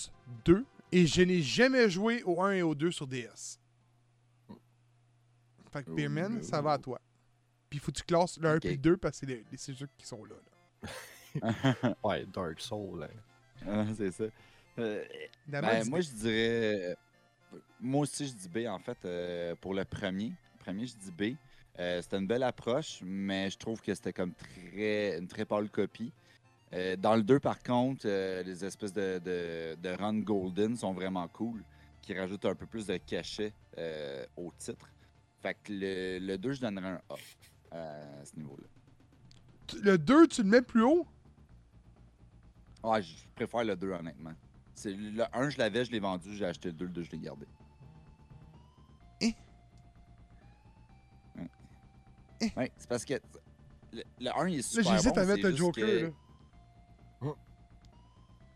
2 et je n'ai jamais joué au 1 et au 2 sur DS. Fait que Oh Beerman, no. ça va à toi. Puis faut que tu classes le 1 Ok. puis le 2 parce que c'est les, c'est ceux qui sont là. là. Ouais, Dark Soul. hein. Ah, c'est ça. Euh, ben, moi, je dirais. Moi aussi, je dis B, en fait, euh, pour le premier. Premier, je dis B. Euh, c'était une belle approche, mais je trouve que c'était comme très, une très pâle copie. Euh, dans le 2, par contre, les espèces de, de, de run golden sont vraiment cool, qui rajoutent un peu plus de cachet au titre. Fait que le, le 2, je donnerais un A à ce niveau-là. Le 2, tu le mets plus haut? Ouais, je préfère le 2, honnêtement. C'est le 1, je l'avais, je l'ai vendu, j'ai acheté le 2, le 2, je l'ai gardé. Eh? Ouais. Eh? Ouais, c'est parce que le, le 1, il est Là, super j'hésite bon, à mettre c'est le Joker. que- Là.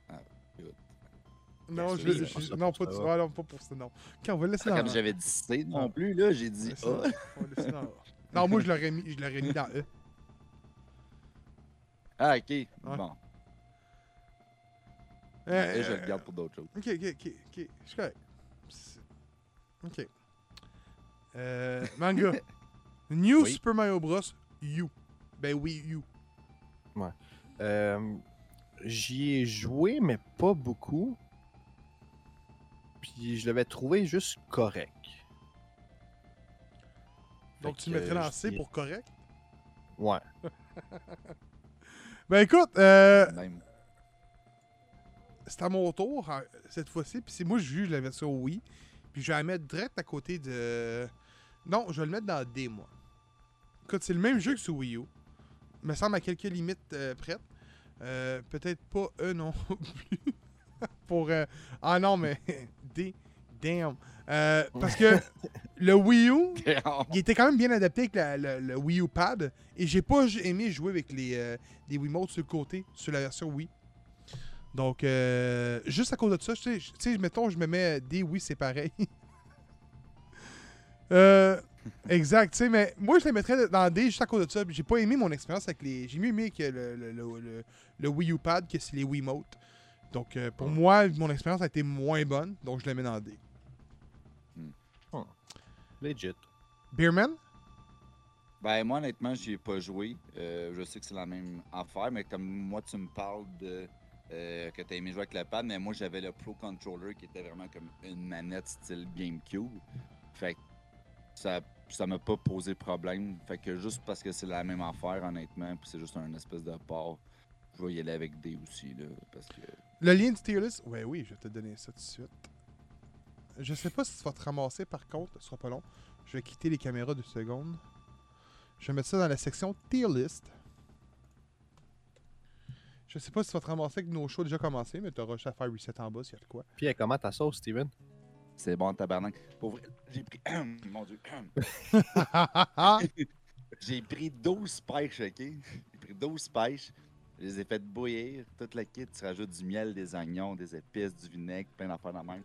Ah, écoute. Non, je, je- ça non, pour pas, ah, non, pas pour ça, non. Ok, on va le laisser dans Comme j'avais dit C non Ah. plus, là, j'ai dit A. dans. Non, moi, je l'aurais mis, je l'aurais mis dans E. Ah, ok. Bon. Euh, Et je le garde pour d'autres choses. Ok, ok, ok, ok. Je suis correct. Ok. Euh, manga. New Oui. Super Mario Bros. U. Ben oui, U. Euh, J'y ai joué, mais pas beaucoup. Puis je l'avais trouvé juste correct. Donc Fait tu mettrais dans C pour correct? Ouais. Ben écoute, euh, Même. C'est à mon tour euh, cette fois-ci. Puis c'est moi je juge la version Wii. Puis je vais la mettre direct à côté de. Non, je vais le mettre dans D moi. Écoute, c'est le même jeu que sur Wii U. Me semble à quelques limites euh, prêtes. Euh, Peut-être pas E non plus. Pour. euh, Ah non, mais D. Damn. Euh, parce que le Wii U, il était quand même bien adapté avec la- le Wii U Pad. Et j'ai pas aimé jouer avec les, les Wiimotes sur le côté, sur la version Wii. Donc, euh, juste à cause de ça, tu sais, je- tu sais, mettons, je me mets des Wii, c'est pareil. euh, exact, tu sais, mais moi, je les mettrais dans D juste à cause de ça. J'ai pas aimé mon expérience avec les. J'ai mieux aimé que le, le, le, le- le Wii U Pad que c'est les Wiimotes. Donc, euh, pour moi, mon expérience a été moins bonne. Donc, je les mets dans D. Legit. Beerman? Ben, moi, honnêtement, j'y ai pas joué. Euh, je sais que c'est la même affaire, mais comme moi, tu me parles de euh, que tu aimé jouer avec le pad, mais moi, j'avais le Pro Controller qui était vraiment comme une manette style GameCube. Fait ça ça m'a pas posé problème. Fait que juste parce que c'est la même affaire, honnêtement, puis c'est juste un espèce de port, je vais y aller avec D aussi, là, parce que... Le lien du tier list? Ouais, oui, je vais te donner ça tout de suite. Je sais pas si tu vas te ramasser par contre, ce sera pas long. Je vais quitter les caméras deux secondes. Je vais mettre ça dans la section tier list. Je sais pas si tu vas te ramasser avec nos shows déjà commencés, mais tu auras juste à faire reset en bas s'il y a de quoi. Puis comment ta sauce, Steven? C'est bon, tabarnak. Pour vrai, j'ai pris... Mon Dieu. J'ai pris 12 pêches, ok? J'ai pris 12 pêches. Je les ai fait bouillir. Toute la kit, tu rajoutes du miel, des oignons, des épices, du vinaigre, plein d'affaires dans la même.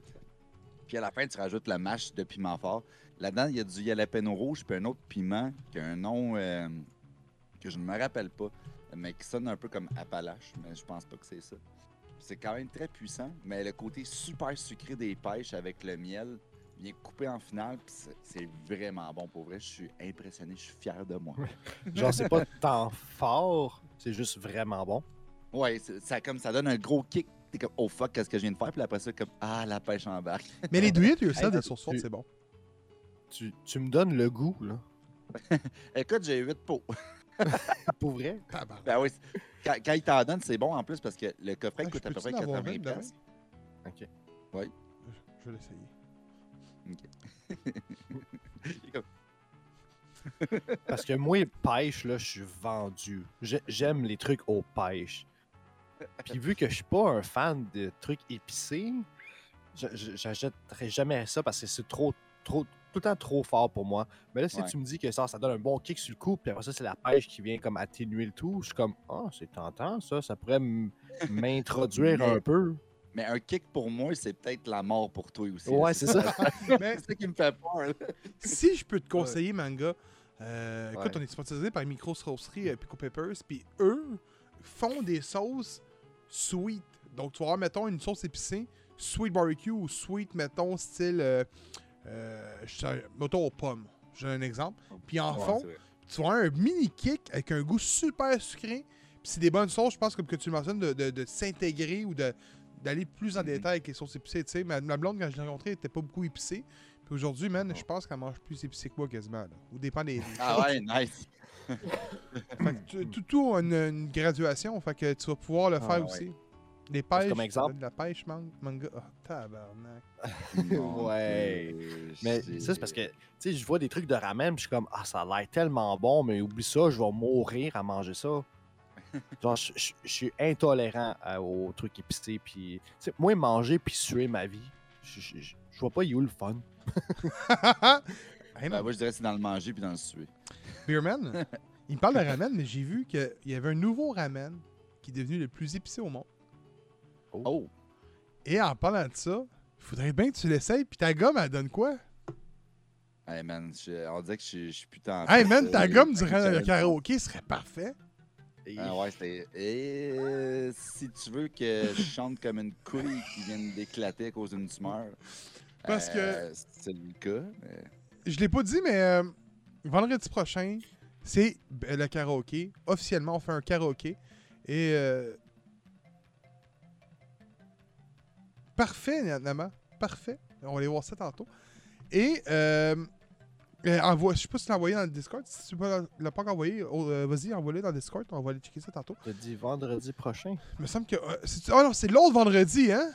Puis à la fin, tu rajoutes la mâche de piment fort. Là-dedans, il y a du jalapeno rouge, puis un autre piment qui a un nom euh, que je ne me rappelle pas, mais qui sonne un peu comme Appalache, mais je pense pas que c'est ça. C'est quand même très puissant, mais le côté super sucré des pêches avec le miel vient couper en finale, puis c'est- vraiment bon pour vrai. Je suis impressionné, je suis fier de moi. Genre, c'est pas tant fort, c'est juste vraiment bon. Ouais, ça, comme, ça donne un gros kick. T'es comme, oh fuck, qu'est-ce que je viens de faire? Puis après ça, comme, ah, la pêche en barque. mais les do it yourself Hey, de source forte, tu- c'est bon. Tu, tu me donnes le goût, là. Écoute, j'ai 8 pots. Pour vrai? Ben oui, quand, quand il t'en donne, c'est bon en plus parce que le coffret Ah, coûte à peu près en avoir 80 une demain? pièces. Ok. Je, je vais l'essayer. Parce que moi, pêche, là, je suis vendu. J'ai- J'aime les trucs aux pêches. Puis vu que je suis pas un fan de trucs épicés, j'achèterais jamais ça parce que c'est trop, trop, tout le temps trop fort pour moi. Mais là, si Ouais. tu me dis que ça, ça donne un bon kick sur le coup, puis après ça, c'est la pêche qui vient comme atténuer le tout, je suis comme, ah, c'est tentant, ça, ça pourrait m'introduire un peu. Mais un kick pour moi, c'est peut-être la mort pour toi aussi. Ouais, c'est ça. Mais C'est ça qui me fait peur. là. si je peux te conseiller, manga, euh, écoute, on est sponsorisé par Micro Saucerie euh, Pico Peppers, puis eux font des sauces sweet. Donc, tu vas avoir, mettons, une sauce épicée, sweet barbecue ou sweet, mettons, style, euh, euh, mettons aux pommes. J'ai un exemple. Puis en Ouais, fond, tu avoir un mini kick avec un goût super sucré. Puis c'est des bonnes sauces, je pense, comme que tu le mentionnes, de, de- de s'intégrer ou d'aller plus en Mhm. détail avec les sauces épicées. Tu sais, ma, ma blonde, quand je l'ai rencontrée, elle était pas beaucoup épicée. Puis aujourd'hui, man, je pense qu'elle mange plus épicée que moi quasiment. Là. Ou dépend des. Ah ouais, nice. Fait que tu- tout, tout a une, une graduation. Fait que tu vas pouvoir le Ah, faire ouais. aussi. Les pêches? comme exemple- de La pêche man- manga? Ah, tabarnak. Ouais. Euh, Mais ça, c'est parce que, tu sais, je vois des trucs de ramen, puis je suis comme, ah, ça a l'air tellement bon, mais oublie ça, je vais mourir à manger ça. Genre, je, je- je suis intolérant à- aux trucs épicés, puis, tu sais, moi, manger puis suer ma vie, je, vois pas, où le fun? Hey, Ben, moi, je dirais que c'est dans le manger puis dans le suer. Beerman, il me parle de ramen, mais j'ai vu qu'il y avait un nouveau ramen qui est devenu le plus épicé au monde. Oh! Et en parlant de ça, il faudrait bien que tu l'essayes. Puis ta gomme, elle donne quoi? Hey man, je- on dirait que je, je suis putain. Hey man, ta gomme durant le karaoké serait parfait. Ah ouais, c'était. Et si tu veux que je chante comme une couille qui vient d'éclater à cause d'une tumeur. Parce euh, C'est le cas. mais- Je l'ai pas dit, mais euh, vendredi prochain, c'est euh, le karaoké. Officiellement, on fait un karaoké. Et. euh, Parfait, Nama. Parfait. On va aller voir ça tantôt. Et. Euh... euh, envoie, je sais pas si tu l'as envoyé dans le Discord. Si tu ne l'as pas envoyé, oh, euh, vas-y, envoie-le dans le Discord. On va aller checker ça tantôt. Je te dis vendredi prochain. Il me semble que. euh, oh non, c'est l'autre vendredi, hein?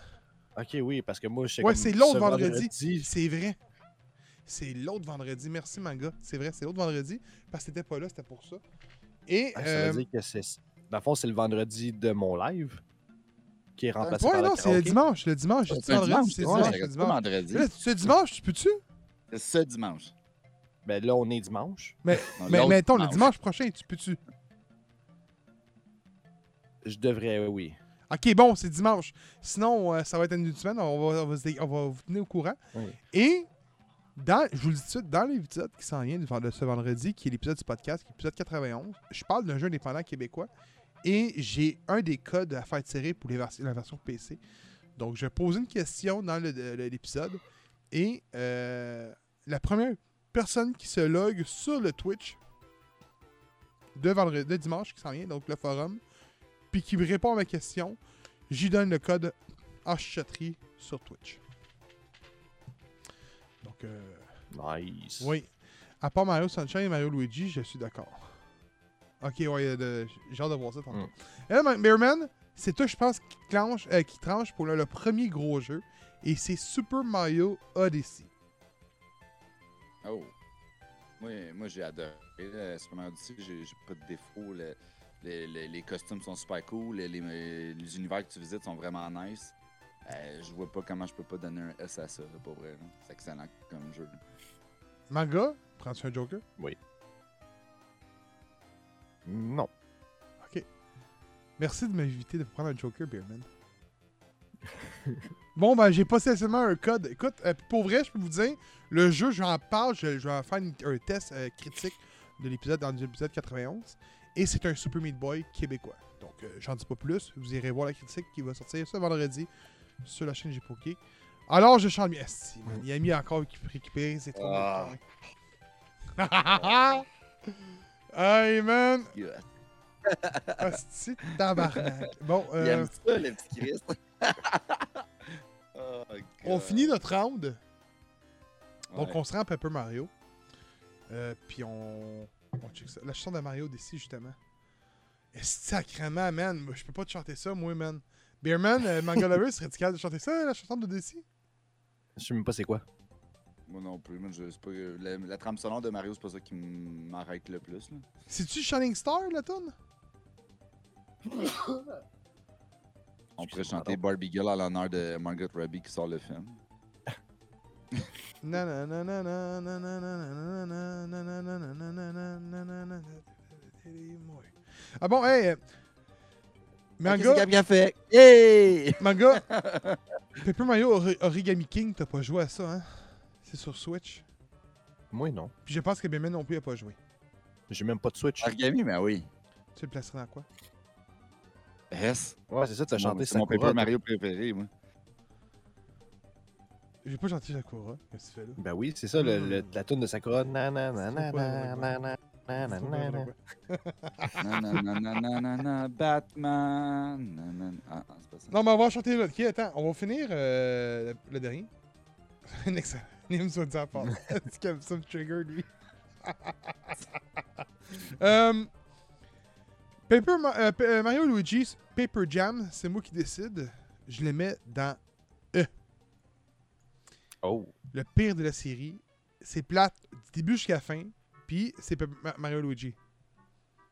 Ok, oui, parce que moi, je sais Ouais, c'est l'autre ce vendredi. C'est vrai. C'est l'autre vendredi. Merci, manga. C'est vrai, c'est l'autre vendredi. Parce que t'étais pas là, c'était pour ça. Et. Ah, ça euh, veut dire que c'est. Dans le fond, c'est le vendredi de mon live qui est remplacé ouais, par non, le c'est le karaoké. dimanche. Le dimanche, C'est dimanche, c'est dimanche. c'est c'est pas dimanche. vendredi. Là, C'est dimanche, tu peux-tu? C'est ce dimanche. Ben là, on est dimanche. Mais, Non, mais mettons, le dimanche prochain, tu peux-tu? Je devrais, oui. Ok, bon, c'est dimanche. Sinon, euh, ça va être une semaine. On va, on va, on vous tenir au courant. Oui. Et, dans, je vous le dis tout de suite, dans l'épisode qui s'en vient de ce vendredi, qui est l'épisode du podcast, qui est l'épisode 91, je parle d'un jeu indépendant québécois. Et j'ai un des codes à faire tirer pour les vers- la version PC. Donc, je vais poser une question dans l'épisode. Et euh, la première personne qui se log sur le Twitch de, vendredi, de dimanche qui s'en vient, donc le forum, puis qui me répond à ma question, j'y donne le code chuchoterie sur Twitch. Donc, euh, Nice. oui. À part Mario Sunshine et Mario Luigi, je suis d'accord. Ok, ouais, euh, de- j'ai hâte de voir ça tantôt. Mm. Et là, Bearman, c'est toi, je pense, qui, clenche, euh, qui tranche pour le, le premier gros jeu. Et c'est Super Mario Odyssey. Oh. Moi, moi j'ai adoré Super Mario Odyssey. J'ai pas de défaut. Le- les, costumes sont super cool. Les, les- les univers que tu visites sont vraiment nice. Euh, je vois pas comment je peux pas donner un S à ça, là, pour vrai. C'est excellent comme jeu. Manga, prends-tu un Joker? Non. Merci de m'inviter de prendre un Joker, Bearman. bon, ben, j'ai pas seulement un code. Écoute, euh, pour vrai, je peux vous dire, le jeu, j'en parle, je, je vais en faire une- un test euh, critique de l'épisode dans l'épisode 91. Et c'est un Super Meat Boy québécois. Donc, euh, j'en dis pas plus. Vous irez voir la critique qui va sortir ce vendredi sur la chaîne Gpoké. Alors, je chante bien. Man, Il y a mis encore qui récupérer, c'est trop Ah. hey, man! Asti, tabarnak. Bon, Il euh, aime ça, le petit Christ. Oh, on finit notre round. Donc, Ouais. on se rend à Paper Mario. Euh, puis on... on check ça. La chanson de Mario d'ici, justement. Esti, sacrément, man? Je peux pas te chanter ça, moi, man. Beerman, euh, Manga Lover, serait-tu capable de chanter ça, la chanson de DC? Je sais même pas c'est quoi. Moi non plus. Moi, je, c'est pas, la, la trame sonore de Mario, c'est pas ça qui m'arrête le plus. Là. C'est-tu Shining Star, la tune? On pourrait chanter Barbie Girl à l'honneur de Margot Robbie qui sort le film. Ah Ah bon, hey! euh, Mais en Ok, gars, c'est Gab qui a fait. Hey! Manga, Paper Mario Ori- Origami King, t'as pas joué à ça, hein? C'est sur Switch? Moi, non. Puis je pense que Bemen non plus a pas joué. J'ai même pas de Switch. Origami, mais oui. Tu le placerais dans quoi? S. Ouais, c'est ça, C'est mon- chanté C'est mon. Paper. Mario préféré, moi. J'ai pas gentil Sakura. Qu'est-ce que tu fais là? Ben oui, c'est ça, le, le- la tune de Sakura. Na, na, na, na, na, na, na, na, na, na, na. Batman. Nanan- c'est pas ça. Non, mais on va chanter l'autre. Ok, attends, on va finir euh, le, le dernier. Un excellent. À part. Est-ce qu'il aime ça me trigger, lui? Euh, Paper euh, euh, Mario Luigi's Paper Jam, c'est moi qui décide. Je le mets dans Oh. le pire de la série. C'est plate du début jusqu'à la fin. Puis c'est Mario Luigi.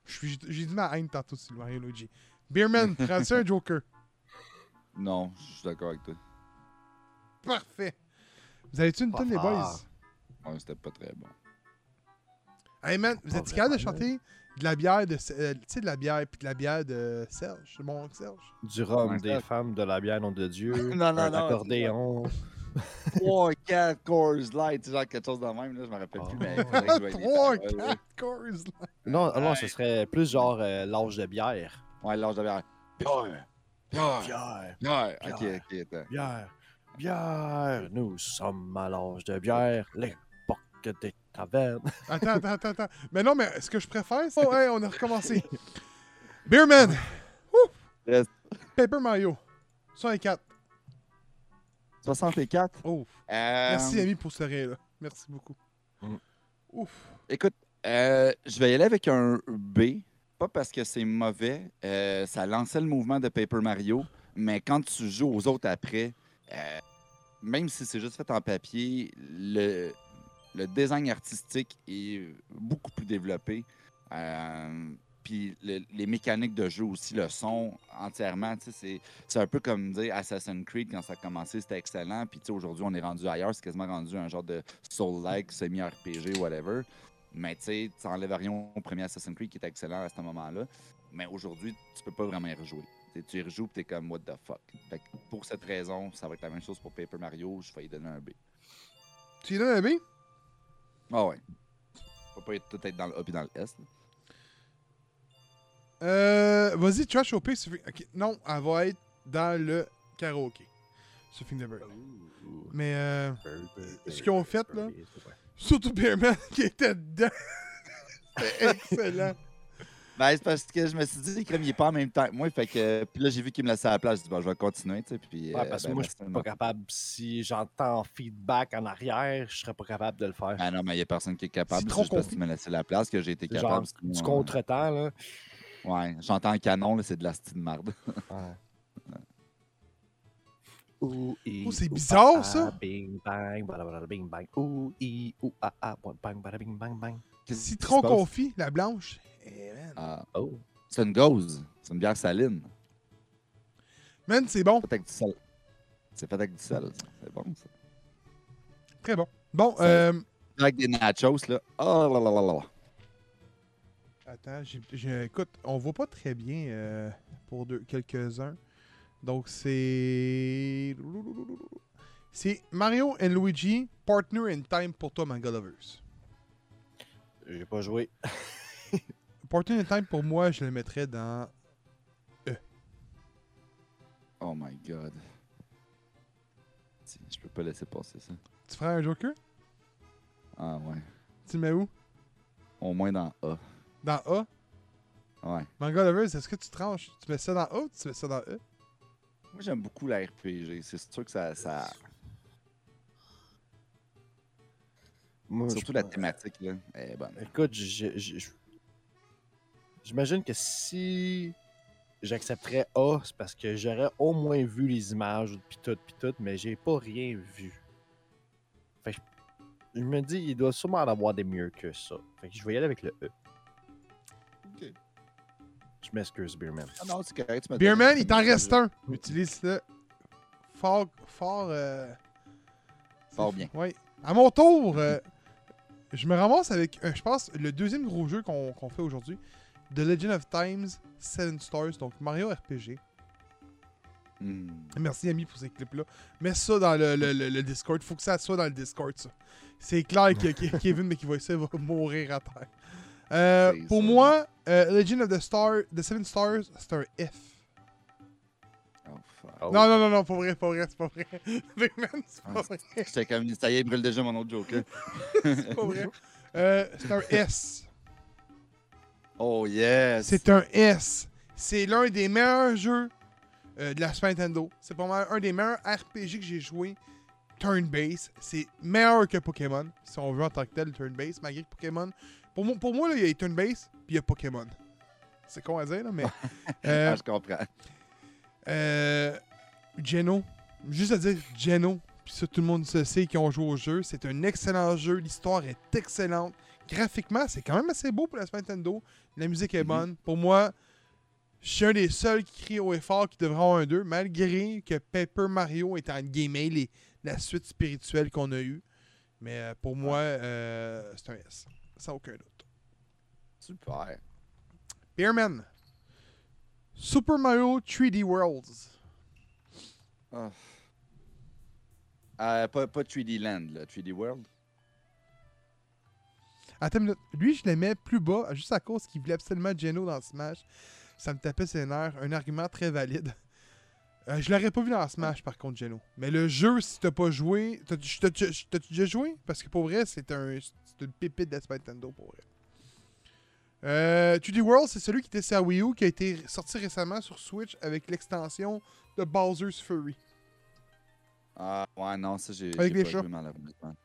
J'ai dit ma haine tantôt sur Mario Luigi. Beerman, prends un Joker? Non, je suis d'accord avec toi. Parfait. Vous avez-tu une tonne, les fort. boys? Ouais, c'était pas très bon. Hey man, vous êtes capable de chanter de la bière de. euh, tu sais, de la bière, puis de la bière de Serge, mon oncle Serge? Du rhum, Ouais, des ça. femmes, de la bière, nom de Dieu. Non, non, un non, accordéon. 3, 4 Coors Light, genre quelque chose de même, là, je me rappelle plus, mais. il faudrait que je voie les 3, paroles, là. 4 cores, là. Non, non, Ouais. ce serait plus genre euh, l'âge de bière. Ouais, l'âge de bière. Bière! Bière! Bière, Bière! Ok, Bière. ok, attends. bière, bière. Nous sommes à l'âge de bière, l'époque des tavernes. Attends, attends, attends, attends. Mais non, mais ce que je préfère, c'est. Oh, hey, on a recommencé. Beerman! Reste. Paper Mario. 64. 64. Oh. Euh, Merci, ami, pour ce rien-là. Merci beaucoup. Mm. Ouf. Écoute, euh, je vais y aller avec un B. Pas parce que c'est mauvais. euh, ça lançait le mouvement de Paper Mario. Mais quand tu joues aux autres après, euh, même si c'est juste fait en papier, le, le design artistique est beaucoup plus développé. Euh, puis le- les mécaniques de jeu aussi le sont entièrement. C'est un peu comme dire Assassin's Creed quand ça a commencé, c'était excellent. Puis aujourd'hui, on est rendu ailleurs. C'est quasiment rendu un genre de soul-like, semi-RPG, whatever. Mais tu sais, tu enlèves rien au premier Assassin's Creed qui était excellent à ce moment-là. Mais aujourd'hui, tu peux pas vraiment y rejouer. Tu y rejoues et t'es comme what the fuck. Fait que pour cette raison, ça va être la même chose pour Paper Mario. Je vais y donner un B. Tu y donnes un B? Ah ouais. Faut pas être tout être dans le A puis dans le S. là. Euh, vas-y, trash OP. Surfing- ok, Non, elle va être dans le karaoké. Surfing the Bird. Mais euh, ce qu'ils ont fait, là, surtout Beerman qui était dedans. C'est excellent. Ben, c'est parce que je me suis dit, comme il est pas en même temps que moi. Fait que, puis là, j'ai vu qu'il me laissait à la place. Je dis, bon, je vais continuer. Tu sais, puis, Ouais, euh, parce que ben, moi, je merci, suis pas capable. Si j'entends feedback en arrière, je serais pas capable de le faire. Ah non, mais il n'y a personne qui est capable. C'est C'est trop juste parce tu me laissé la place que j'ai été C'est capable. genre sinon, du euh, contretemps, là. Ouais, j'entends un canon, là, c'est de la style de marde. Ouh, i, Oh, c'est ouh, bizarre, ça. Bing, bang, bing, bang. Ouh, i, ouh, ah, ah, bang, bada, bing, bang, bang. Citron confit, la blanche. Eh. Ah, Oh. c'est une gauze. C'est une bière saline. Man, c'est bon. Fait avec du sel. C'est fait avec du sel. C'est bon, ça. Très bon. Bon, euh, Avec des nachos, là. Oh là là là là. Attends, j'ai- j'ai- écoute, on voit pas très bien euh, pour quelques-uns. Donc c'est. C'est Mario and Luigi, Partner in Time pour toi, Manga Lovers. J'ai pas joué. Partner in Time pour moi, je le mettrais dans. Oh my god. Je peux pas laisser passer ça. Tu ferais un Joker? Ah ouais. Tu le mets où? Au moins dans A. Dans A? Ouais. Manga Lovers, est-ce que tu tranches? Tu mets ça dans A ou tu mets ça dans E? Moi, j'aime beaucoup la RPG. C'est sûr que ça. ça... Moi, Surtout la thématique, là. Elle est bonne. Écoute, je- je- je- j'imagine que si j'accepterais A, c'est parce que j'aurais au moins vu les images, pis tout, pis tout, mais j'ai pas rien vu. Fait que je- je me dis, il doit sûrement en avoir des mieux que ça. Fait que je vais y aller avec le E. Ok. Je m'excuse, Beerman. Ah non, c'est correct. tu Beerman, il t'en reste un. Utilise-le. Fort. Fort. euh, Fort bien. Oui. À mon tour, euh, je me ramasse avec, euh, je pense, le deuxième gros jeu qu'on qu'on fait aujourd'hui. The Legend of Times, 7 Stars, donc Mario RPG. Hmm. Merci, ami, pour ces clips-là. Mets ça dans le, le, le- le Discord. Faut que ça soit dans le Discord, ça. C'est clair que, Kevin McVoice va mourir à terre. Euh, pour ça. moi, euh, Legend of the Star, The Seven Stars, c'est un F. Oh. Oh. Non, non, non, non, pas vrai, pas vrai, c'est pas vrai. Bigman, c'est pas Ah, vrai. J'étais comme, ça y est, il brûle déjà mon autre joke. là. C'est pas vrai. Euh, c'est un S. Oh, yes. C'est un S. C'est l'un des meilleurs jeux euh, de la Super Nintendo. C'est pas mal un des meilleurs RPG que j'ai joué turn-based. C'est meilleur que Pokémon, si on veut en tant que tel, turn-based, malgré que Pokémon. Pour, moi- pour moi, là, il y a turn-based, puis il y a Pokémon. C'est con à dire, là, mais. euh, Ah, je comprends. euh, Geno. Juste à dire Geno. Puis ça, tout le monde se sait qui ont joué au jeu. C'est un excellent jeu. L'histoire est excellente. Graphiquement, c'est quand même assez beau pour la Super Nintendo. La musique est Mhm. bonne. Pour moi, je suis un des seuls qui crie haut et fort qui devrait avoir un 2, malgré que Paper Mario est en guillemets les- la suite spirituelle qu'on a eue. Mais euh, pour moi, euh, c'est un S. Sans aucun doute. Super. Beerman. Super Mario 3D Worlds. Ah. Euh, pas, pas 3D Land, là. 3D World? Attends une minute. Lui, je l'aimais plus bas, juste à cause qu'il voulait absolument Geno dans Smash. Ça me tapait ses nerfs. Un argument très valide. Euh, je l'aurais pas vu dans Smash, par contre, Geno. Mais le jeu, si t'as pas joué... T'as-tu déjà joué? Parce que pour vrai, c'est un, c'est une pépite de Nintendo, pour vrai. Euh, 2D World, c'est celui qui était sur Wii U, qui a été sorti récemment sur Switch avec l'extension de Bowser's Fury. Ah, ouais, non, ça, j'ai Avec les pas chats. joué, malheureusement.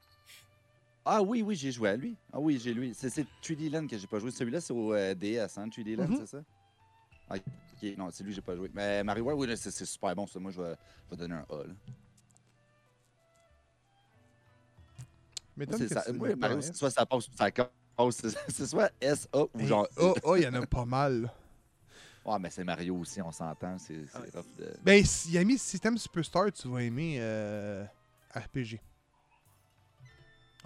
Ah oui, oui, j'ai joué à lui. Ah oui, j'ai lui. C'est c'est 3D Land que j'ai pas joué. Celui-là, c'est au euh, DS, hein, 3D Land, Mhm. c'est ça? Ah, ok, non, c'est lui que j'ai pas joué. Mais Mario World, oui, c'est super bon, ça. Moi, je vais, je vais donner un A, là. M'étonne C'est ça. Moi, Mario, c'est soit ça passe, ça casse. C'est soit S, A ou genre. oh, oh, il y en a pas mal. là. Ouais, mais c'est Mario aussi, on s'entend. C'est Ah, rough de. Ben, s'il y a mis System Superstar, tu vas aimer euh, RPG.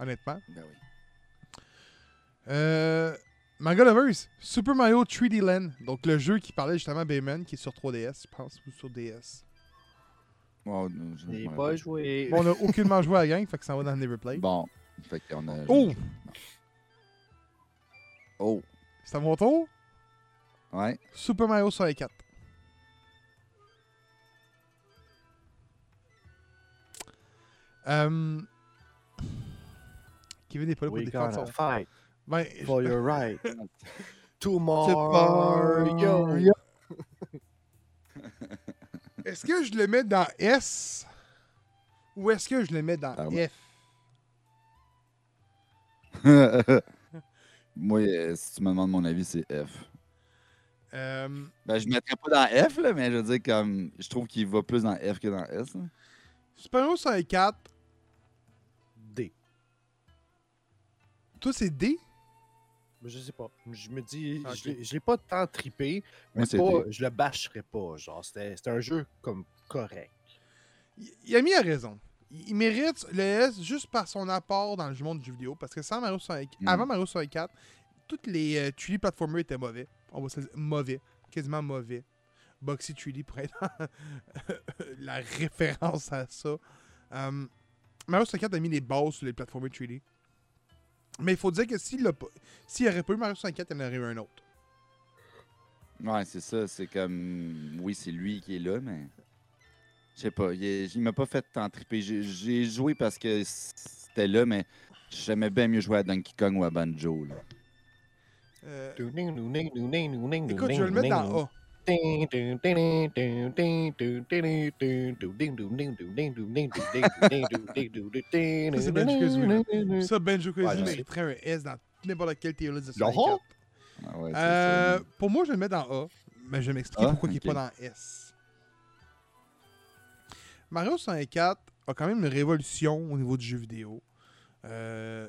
Honnêtement. Ben oui. Euh, Manga Lovers, Super Mario 3D Land. Donc, le jeu qui parlait justement à Bayman, qui est sur 3DS, je pense, ou sur DS. Ouais, non, je- Je n'ai je m'en pas joué. Bon, on a aucunement joué à la gang, fait que ça va dans le Neverplay. Bon. Fait qu'on a. Oh! Oh! C'est à mon tour? Ouais. Super Mario 64. Euh... Pas là pour défendre son... fight Ben, for je- your right to Mario. Mario. Est-ce que je le mets dans S ou est-ce que je le mets dans Ah. F? Moi, euh, si tu me demandes mon avis, c'est F. Euh, Ben, je ne mettrais pas dans F, là, mais je veux dire, comme. Je trouve qu'il va plus dans F que dans S. là. Super Mario 64, toi c'est D? Mais Je sais pas. Je me dis, Ok. je l'ai- je l'ai pas tant trippé, mais pas, je le bâcherais pas. Genre, c'était c'était un jeu comme correct. Y- Yami a raison. Il mérite le S juste par son apport dans le monde du jeu vidéo. Parce que sans Mario 64, Mm. avant Mario 64, toutes les euh, 3D platformers étaient mauvais. On va se le dire, mauvais. Quasiment mauvais. Boxy 3D pourrait être la référence à ça. Euh, Mario 64 a mis les bases sur les platformers 3D. Mais il faut dire que s'il l'a pas- s'il n'y aurait pas eu Mario 64, il y en aurait eu un autre. Ouais, c'est ça. C'est comme. Oui, c'est lui qui est là, mais. Je sais pas. Il, est- il m'a pas fait tant triper. J'ai- joué parce que c'était là, mais j'aimais bien mieux jouer à Donkey Kong ou à Banjo. Là. Euh, Écoute, écoute, je vais le mettre dans A. Ça, c'est Banjo-Kazooie, Ça, Benjo Ouais, je Kazooie mériterait un S dans n'importe quel list de Yo-ho! 64. Ah ouais, Euh, ça. pour moi, je le mets dans A, mais je vais m'expliquer A, pourquoi il n'est pas dans S. Mario 64 a quand même une révolution au niveau du jeu vidéo. Euh,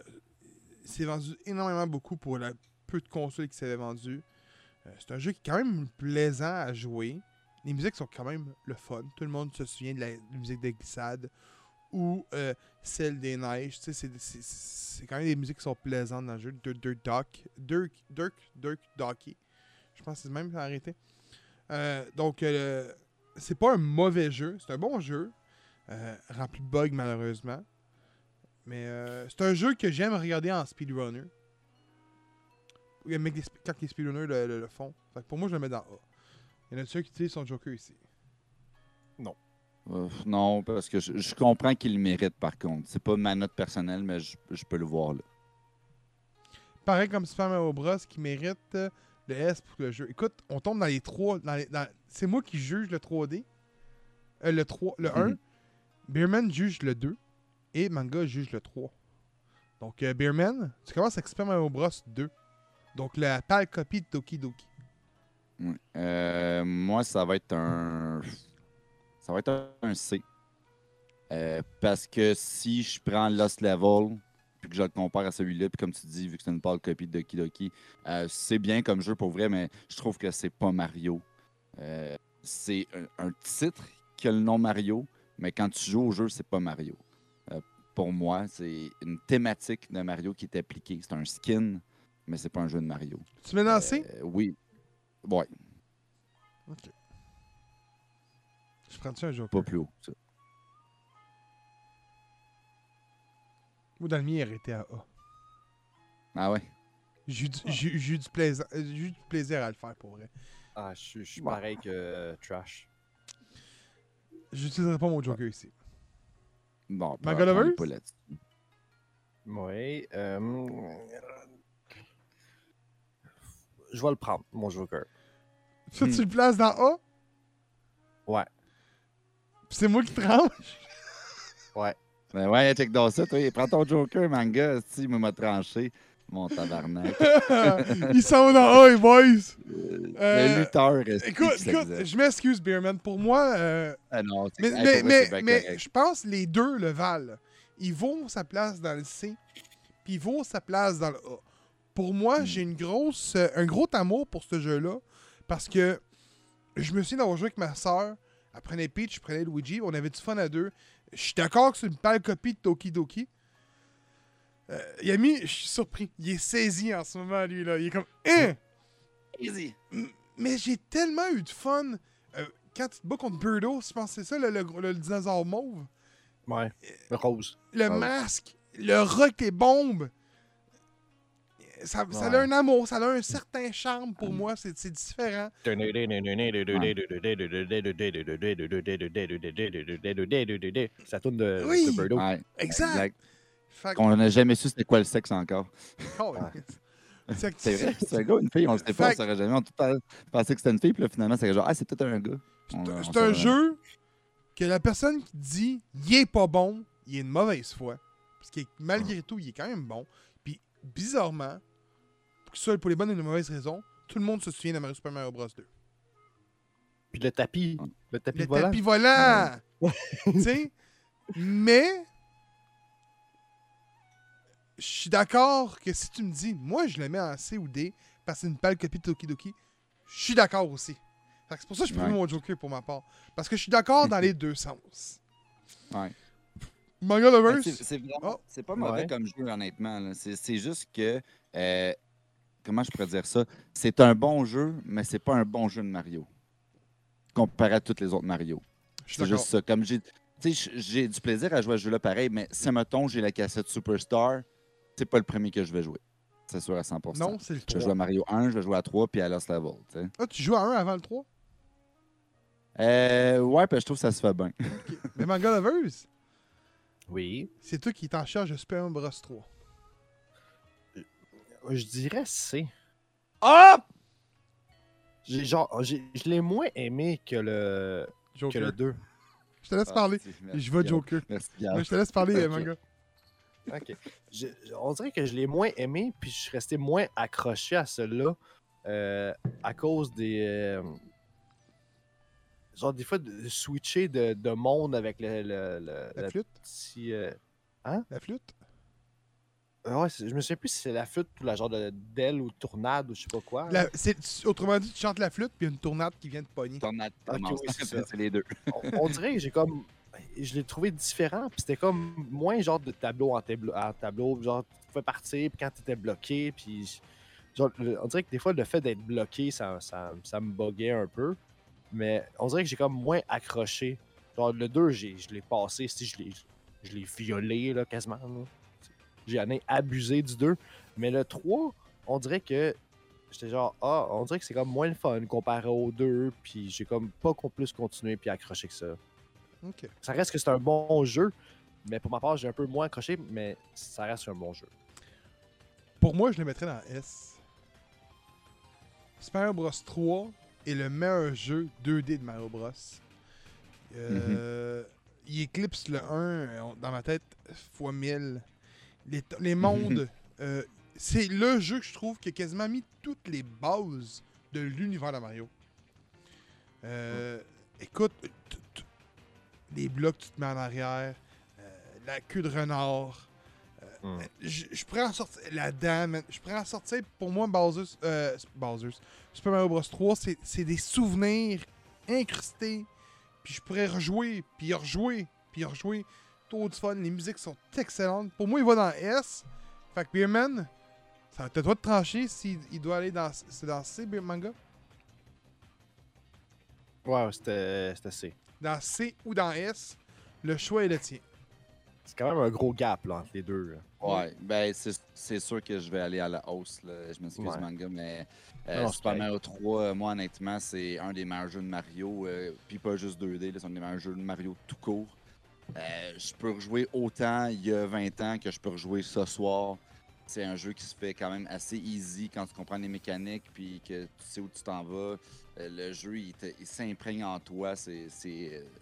c'est vendu énormément beaucoup pour la peu de consoles qui s'avaient vendues. Euh, c'est un jeu qui est quand même plaisant à jouer. Les musiques sont quand même le fun. Tout le monde se souvient de la, musique de glissade ou euh, celle des neiges. C'est- quand même des musiques qui sont plaisantes dans le jeu. Dirt Dock. Dirk, Dirk, Dirk Docky. Je pense que c'est même arrêté. Euh, donc, euh, c'est pas un mauvais jeu. C'est un bon jeu. rempli de bugs, malheureusement. Mais c'est un jeu que j'aime regarder en speedrunner. Il y a des sp- Quand les speedrunners le, le- le font. Fait que pour moi, je le mets dans A. Il y en a ceux qui utilisent son Joker ici? Euh, non, parce que je, je comprends qu'il le mérite par contre. C'est pas ma note personnelle, mais je, je peux le voir là. Pareil comme Super Mario Bros. qui mérite euh, le S pour le jeu. Écoute, on tombe dans les trois. Dans les- dans- C'est moi qui juge le 3D. Euh, le 3, le 1. Mhm. Beerman juge le 2. Et Manga juge le 3. Donc, euh, Beerman, tu commences avec Super Mario Bros. 2. Donc, la pâle copie de Doki Doki. Euh, moi, ça va être un. Ça va être un C. Euh, parce que si je prends Lost Level, puis que je le compare à celui-là, puis comme tu dis, vu que c'est une pâle copie de Doki Doki, euh, c'est bien comme jeu pour vrai, mais je trouve que c'est pas Mario. Euh, c'est un, un titre qui a le nom Mario, mais quand tu joues au jeu, c'est pas Mario. Pour moi, c'est une thématique de Mario qui est appliquée. C'est un skin, mais c'est pas un jeu de Mario. Tu mets C Euh, oui. Ouais, Je prends-tu un Joker? Pas plus haut. que ça. Ou dans le mien, il été à A. Ah ouais? J'ai eu du- j'ai- j'ai eu du plaisir, j'ai eu du plaisir à le faire pour vrai. Ah, je suis- je suis Bon. pareil que euh, Trash. J'utiliserai pas mon Joker ici. Bon, pas- pas là-dessus. Oui. euh, Je vais le prendre, mon Joker. Ça, tu le places dans A? Ouais. Puis c'est moi qui tranche Ben ouais, check dans ça, toi. Prends ton Joker, manga, si, il m'a tranché. Mon tabarnak. Ils sont dans A, les boys Euh, Euh, le lutteur est Écoute, écoute, je m'excuse, Beerman. Pour moi, euh, Ah non, c'est mais, hey, mais, vrai, mais, je pense les deux le valent. Il vaut sa place dans le C, puis il vaut sa place dans le A. Pour moi, Hmm. j'ai une grosse, euh, un gros amour pour ce jeu-là, parce que je me souviens d'avoir joué avec ma soeur. Elle prenait Peach, je prenais Luigi, on avait du fun à deux. Je suis d'accord que c'est une pâle copie de Toki Doki. Euh, Yami, je suis surpris. Il est saisi en ce moment, lui, là. Il est comme... Hein? Easy. Mais j'ai tellement eu de fun. Euh, quand tu te bats contre Birdo, je pense que c'est ça, le, le- le dinosaure mauve. Ouais. Le rose. Le masque, le rock, les bombes. Ça, ça a un amour, ça a un certain charme pour moi, c'est différent. Ça tourne de, Oui. de Birdo. Ouais, Exact. Fait que- On n'a jamais su c'était quoi le sexe encore. Oh, Ouais. c'est- vrai, c'est un gars ou une fille, on le sait pas, on saurait jamais. On pensé que c'était une fille, puis là, finalement, c'est genre, ah, c'est peut-être un gars. C'est un- jeu que la personne qui dit il est pas bon, il est une mauvaise foi. Parce que malgré tout, il est quand même bon. Puis bizarrement, que ce soit pour les bonnes et les mauvaises raisons, tout le monde se souvient de Mario Super Mario Bros 2. Puis le tapis. Le tapis Le volant. tapis volant! tu sais? Mais. Je suis d'accord que si tu me dis, moi je le mets en C ou D parce que c'est une pâle copie de Tokidoki, je suis d'accord aussi. C'est pour ça que je prends Ouais. mon Joker pour ma part. Parce que je suis d'accord dans les deux sens. Ouais. Manga Lovers, C'est vraiment- Oh. c'est pas mauvais Ouais. comme jeu, honnêtement. c'est juste que. euh, comment je pourrais dire ça? C'est un bon jeu, mais c'est pas un bon jeu de Mario. Comparé à tous les autres Mario. je suis C'est juste ça. Comme j'ai. Tu sais, j'ai du plaisir à jouer à ce jeu-là pareil, mais si, mettons, j'ai la cassette Superstar, c'est pas le premier que je vais jouer. C'est sûr à 100%. Non, c'est le Je vais jouer à 3. Mario 1, je vais jouer à 3, puis à Lost Level. Ah, tu joues à 1 avant le 3? Euh, ouais, puis je trouve que ça se fait bien. Mais Manga Lovers, Oui. c'est toi qui est en charge de Super Mario Bros 3. Je dirais C. Ah! J'ai genre, j'ai- je l'ai moins aimé que le, que Joker. le 2. Je te laisse Ah, parler. merci, Je vais. Joker. Merci, je te laisse parler, euh, Ok. Manga. Ok. Je- on dirait que je l'ai moins aimé, puis je suis resté moins accroché à cela euh, à cause des. euh, genre, des fois, de switcher de, de monde avec le. le, le- La le flûte? petit, euh, La flûte? Euh, ouais, je me souviens plus si c'est la flûte ou la genre de d'aile ou tournade ou je sais pas quoi. La- autrement dit, tu chantes la flûte, puis une tournade qui vient de pogner. Tornade Ok, commence. oui, c'est les deux. on, on dirait que j'ai comme. Je l'ai trouvé différent, puis c'était comme moins genre de tableau en tableau, en tableau genre tu pouvais partir, puis quand t'étais bloqué, puis genre, on dirait que des fois, le fait d'être bloqué, ça, ça, ça me buguait un peu. Mais on dirait que j'ai comme moins accroché. Genre, le 2, j'ai- je l'ai passé, si je l'ai je l'ai violé, là, quasiment. là. J'ai en ai abusé du 2. Mais le 3, on dirait que j'étais genre, ah, on dirait que c'est comme moins le fun comparé au 2. Puis j'ai comme pas qu'on plus continué puis accroché que ça. Ok. Ça reste que c'est un bon jeu. Mais pour ma part, j'ai un peu moins accroché, mais ça reste un bon jeu. Pour moi, je le mettrais dans S. Super Mario Bros 3 est le meilleur jeu 2D de Mario Bros. Euh, Il éclipse le 1 euh, dans ma tête fois 1000. Les, mondes, euh, c'est le jeu que je trouve qui a quasiment mis toutes les bases de l'univers de Mario. Euh, Écoute, les blocs que tu te mets en arrière, euh, la queue de renard, je, je pourrais en sortir. La dame, je pourrais en sortir. Pour moi, Bowser's, Bowser's, Super Mario Bros 3, c'est des souvenirs incrustés. Puis je pourrais rejouer, puis rejouer, puis rejouer. Trop de fun. Les musiques sont excellentes. Pour moi, il va dans S. Fait que Beerman, ça va être à toi de trancher s'il il doit aller dans. C'est dans C, Beer Manga? Ouais, c'était c'était C. Dans C ou dans S. Le choix est le tien. C'est quand même un gros gap là, entre les deux. là. Ouais, ben c'est sûr que je vais aller à la hausse. Là. Je m'excuse, Ouais. manga, mais euh, Non, c'est Super. Mario 3, euh, moi, honnêtement, c'est un des meilleurs jeux de Mario. euh, Puis pas juste 2D, là, c'est un des meilleurs jeux de Mario tout court. Euh, je peux rejouer autant il y a 20 ans que je peux rejouer ce soir. C'est un jeu qui se fait quand même assez easy quand tu comprends les mécaniques puis que tu sais où tu t'en vas. Euh, le jeu, il, s'imprègne en toi. Euh,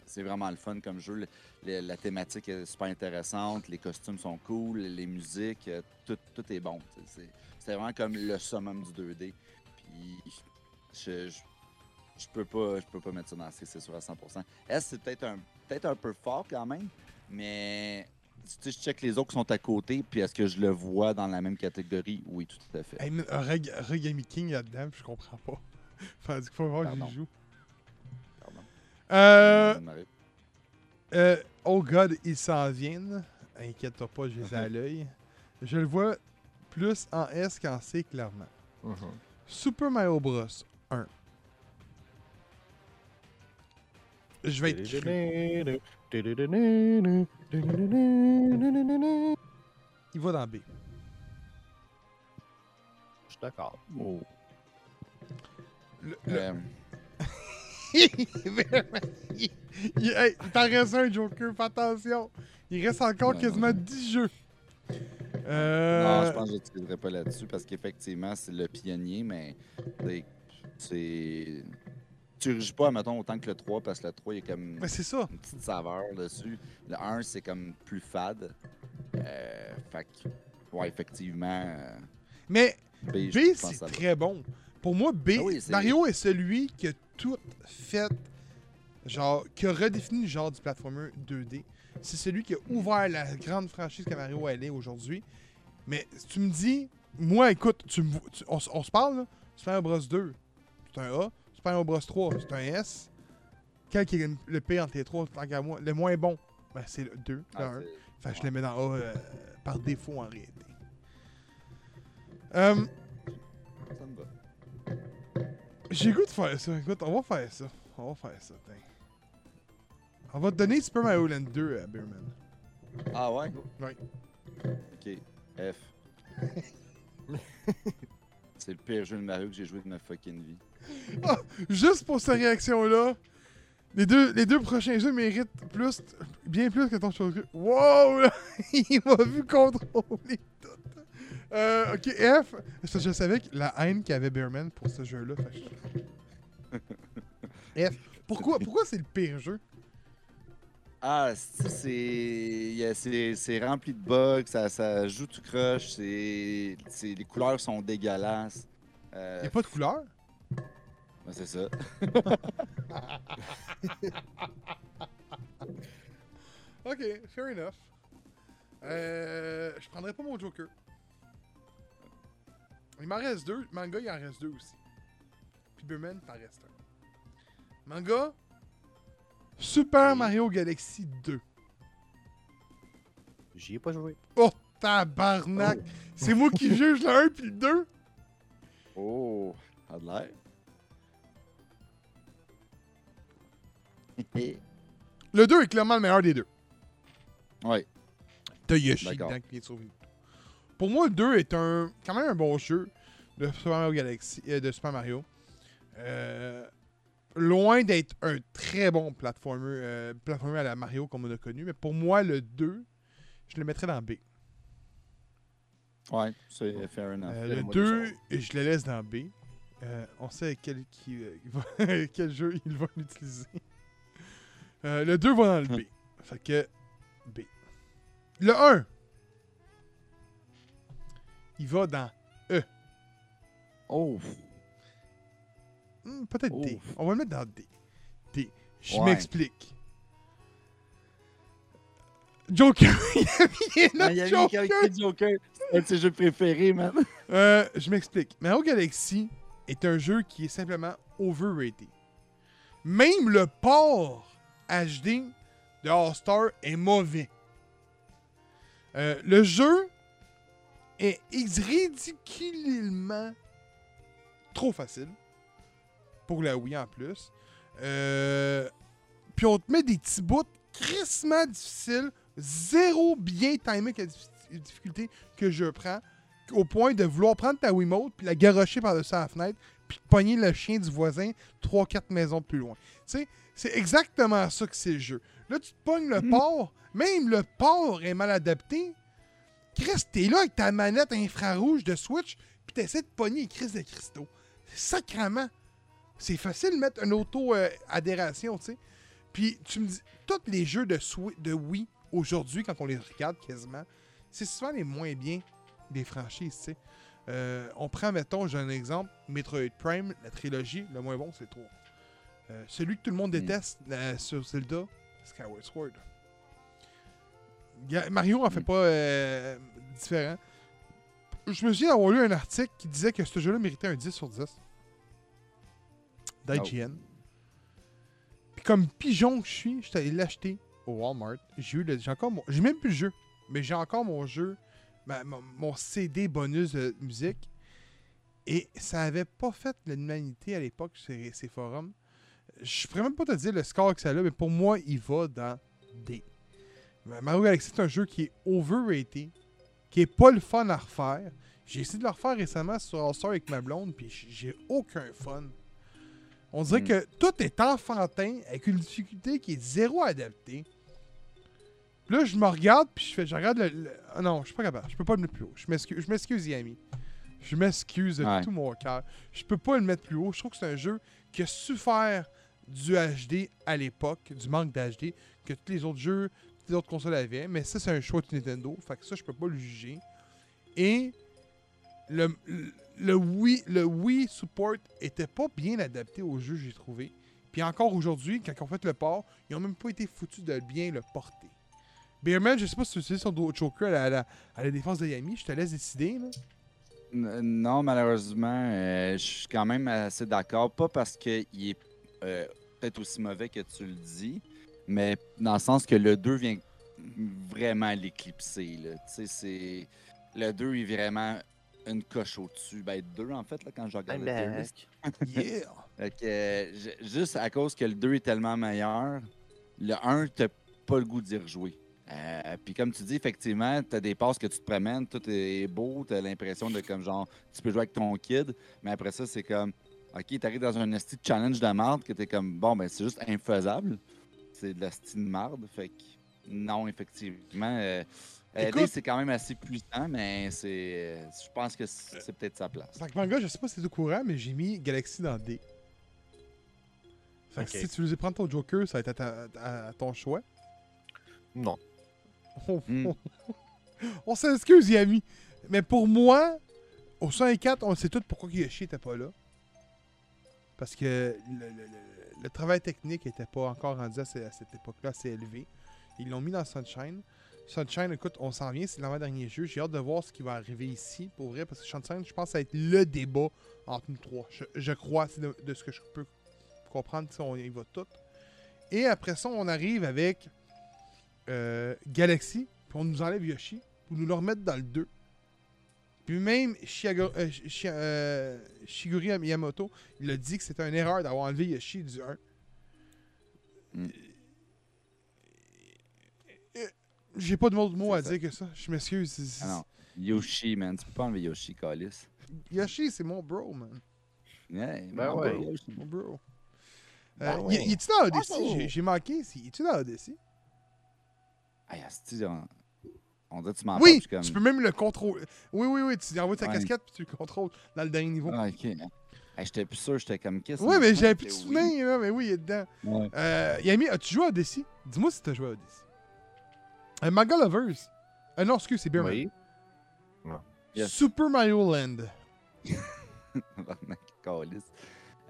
c'est vraiment le fun comme jeu. La thématique est super intéressante. Les costumes sont cool. Les musiques, tout, est bon. C'est vraiment comme le summum du 2D. Puis je, je, peux pas je peux pas mettre ça dans C, c'est sûr à 100%. S, c'est peut-être un, peut un peu fort quand même, mais tu sais, je check les autres qui sont à côté, puis est-ce que je le vois dans la même catégorie? Oui, tout à fait. Hey, man, un Reg- Regami King là-dedans, puis je comprends pas. Fait qu'il faut voir j'y joue. Pardon. Euh. Euh, oh god, ils s'en viennent. Inquiète-toi pas, je les ai à l'œil. Je le vois plus en S qu'en C, clairement. Super Mario Bros. Je vais être. Il va dans B. Je suis d'accord. Oh. Le- le- Euh, il, il- hey, il t'en reste un, Joker, fais attention. Il reste encore Non, quasiment non. 10 jeux. Euh, Non, je pense que je n'utiliserai pas là-dessus parce qu'effectivement, c'est le pionnier, mais c'est. Tu ne pas, mettons, autant que le 3 parce que le 3, il y a comme mais c'est ça. une petite saveur dessus. Le 1, c'est comme plus fade. Euh, fait que, ouais, effectivement. euh, Mais B, B, je pense que c'est ça va. très bon. Pour moi, B, Ah oui, c'est- Mario est celui qui a tout fait, genre, qui a redéfini le genre du platformer 2D. C'est celui qui a ouvert la grande franchise que Mario elle est aujourd'hui. Mais si tu me dis, moi, écoute, tu me vo- tu- on, s- on se parle, là, Super Bros 2, c'est un A. Super Mario Bros 3, c'est un S. Quel qui est le- pire entre les trois, tant qu'à moi? Le moins bon, ben, c'est le 2, le Ah, 1. c'est- Fait que je le mets dans A euh, par défaut en réalité. Euh, ça me va. J'ai goût de faire ça. Écoute, on va faire ça. On va faire ça. On va te donner Super Mario Land 2 à Beerman. Ah ouais? Ouais. Ok. F. c'est le pire jeu de Mario que j'ai joué de ma fucking vie. Juste pour cette réaction-là, les deux, les deux prochains jeux méritent plus, bien plus que ton chose. Wow! là, Il m'a vu contrôler tout. Euh, ok, F. Je savais que la haine qu'avait Beerman pour ce jeu-là. fait F. Pourquoi, pourquoi c'est le pire jeu? Ah, c'est- rempli de bugs, ça, ça joue tout croche, les couleurs sont dégueulasses. Euh, Il n'y a pas de couleur? ben, c'est ça. Ok, fair enough. Euh, je prendrais pas mon Joker. Il m'en reste deux. Manga, il en reste deux aussi. Puis Beerman, t'en reste un. Manga, Super Mario Galaxy 2. J'y ai pas joué. Oh, tabarnak! C'est moi qui juge le 1 puis le 2? Oh, ça a de l'air. Le 2 est clairement le meilleur des deux. ouais. T'as Yoshi dedans qui vient de sauver. Pour moi, le 2 est un quand même un bon jeu de Super Mario Galaxy, euh, de Super Mario. Euh, loin d'être un très bon platformer, euh, platformer à la Mario comme on a connu, mais pour moi, le 2, je le mettrais dans B. Ouais, c'est fair enough. Euh, le le mode 2, de je le laisse dans B. Euh, on sait quel, qui, jeu il va utiliser. Le 2 va dans le B. fait que B. Le 1, il va dans Oh, hmm, peut-être D. On va le mettre dans D. D. Je Ouais. m'explique. Joker. il a mis notre il y a Joker. Joker. C'est un de ses jeux préférés, man. Euh, je m'explique. Mario Galaxy est un jeu qui est simplement overrated. Même le port HD de All-Star est mauvais. Euh, le jeu est ridiculement trop facile. Pour la Wii en plus. Euh, puis on te met des petits bouts crissement difficiles. Zéro bien timé avec la dif- difficulté que je prends au point de vouloir prendre ta Wiimote puis la garocher par-dessus la fenêtre puis pogner le chien du voisin 3-4 maisons plus loin. Tu sais, c'est exactement ça que c'est le jeu. Là, tu te pognes le port, même le port est mal adapté. Chris, t'es là avec ta manette infrarouge de Switch puis t'essaies de pogner les crises de cristaux. Sacrement. C'est facile de mettre une auto-adhération, tu sais. Puis tu me dis, tous les jeux de, Wii aujourd'hui, quand on les regarde quasiment, c'est souvent les moins bien des franchises, tu sais. Euh, on prend, mettons, j'ai un exemple, Metroid Prime, la trilogie, le moins bon, c'est le 3. Euh, celui que tout le monde Mm. déteste euh, sur Zelda, Skyward Sword. Mario en fait Mm. pas euh, différent. Je me souviens d'avoir lu un article qui disait que ce jeu-là méritait un 10 sur 10 d'IGN. Puis comme pigeon que je suis, je suis allé l'acheter au Walmart. J'ai eu le, j'ai encore mon, j'ai même plus le jeu, mais j'ai encore mon jeu, ma- mon, mon CD bonus de musique. Et ça avait pas fait l'humanité à l'époque ces, ces forums. Je pourrais même pas te dire le score que ça a, mais pour moi, il va dans D. Mario Galaxy, c'est un jeu qui est overrated, qui est pas le fun à refaire. J'ai essayé de le refaire récemment sur All-Star avec ma blonde, puis j'ai aucun fun. On dirait Mm. que tout est enfantin, avec une difficulté qui est zéro adaptée. Là, je me regarde, puis je fais, je regarde le. le- Ah non, je suis pas capable. Je peux pas le mettre plus haut. Je m'excuse, je m'excuse, Yami. Je m'excuse de Ouais. tout mon cœur. Je peux pas le mettre plus haut. Je trouve que c'est un jeu qui a su faire du HD à l'époque, du manque d'HD, que tous les autres jeux, toutes les autres consoles avaient. Mais ça, c'est un choix de Nintendo. Fait que ça, je peux pas le juger. Et le, le, le Wii, le Wii Support était pas bien adapté au jeu, j'ai trouvé. Puis encore aujourd'hui, quand ont fait le port, ils ont même pas été foutus de bien le porter. Beerman, je sais pas si tu utilises son Joker à la, à défense de Yami, je te laisse décider. Là. Non, malheureusement, euh, je suis quand même assez d'accord. Pas parce qu'il est euh, peut-être aussi mauvais que tu le dis, mais dans le sens que le 2 vient vraiment l'éclipser. Le 2 est vraiment une coche au-dessus. Ben, 2 en fait, là, quand je regarde I'm le tier. Yeah! Fait que, euh, ju- juste à cause que le 2 est tellement meilleur, le 1, t'as pas le goût d'y rejouer. Euh, Puis comme tu dis, effectivement, t'as des passes que tu te promènes, tout est beau, t'as l'impression de comme genre, tu peux jouer avec ton kid, mais après ça, c'est comme, ok, t'arrives dans un esti de challenge de marde que t'es comme, bon, ben c'est juste infaisable. C'est de la style de marde, fait que non, effectivement. Euh, Écoute- Dave, c'est quand même assez puissant, mais c'est, euh, je pense que c'est peut-être sa place. Fait que manga, je sais pas si c'est au courant, mais j'ai mis Galaxy dans D. Fait que si tu veux prendre ton Joker, ça va être à, ta- à- à ton choix. Non. On, Hmm. on- on s'excuse, Yami. Mais pour moi, au 104, on sait tout pourquoi Yoshi était pas là. Parce que le, le- le- le travail technique était pas encore rendu à cette époque-là assez élevé. Ils l'ont mis dans Sunshine. Sunshine, écoute, on s'en vient, c'est l'avant-dernier jeu. J'ai hâte de voir ce qui va arriver ici, pour vrai, parce que Sunshine, je pense ça va être le débat entre nous trois. Je, crois, c'est de, ce que je peux comprendre, si on y va tout. Et après ça, on arrive avec euh, Galaxy, puis on nous enlève Yoshi, pour nous le remettre dans le 2. Puis même euh, euh, Shigeru Miyamoto, il a dit que c'était une erreur d'avoir enlevé Yoshi du 1. Mm. Euh, J'ai pas de mot, de mots à ça. dire que ça. Je m'excuse. Ah non. Yoshi, man. Tu peux pas enlever Yoshi, Calis. Yoshi, c'est mon bro, man. Ouais, Ben mon ouais. bro, Yoshi. Mon bro. Ben Euh, ouais. y- y est-tu dans Odyssey? J'ai- J'ai manqué. Il est-tu dans Odyssey? Hey, asti, on... on dirait que tu m'en Oui! comme... Tu peux même le contrôler. Oui, oui, oui. Tu envoies ta Ouais. casquette puis tu le contrôles dans le dernier niveau. Ah, ok. Hey, j'étais plus sûr, j'étais comme qu'est-ce Ouais, que mais j'avais plus de Oui. souvenirs, là, mais oui, il est dedans. Ouais. Euh, Yami, as-tu joué à Odyssey? Dis-moi si t'as joué à Odyssey. Euh, Manga Lovers. Euh, non, excuse, c'est Beerman. Oui. Yes. Super Mario Land.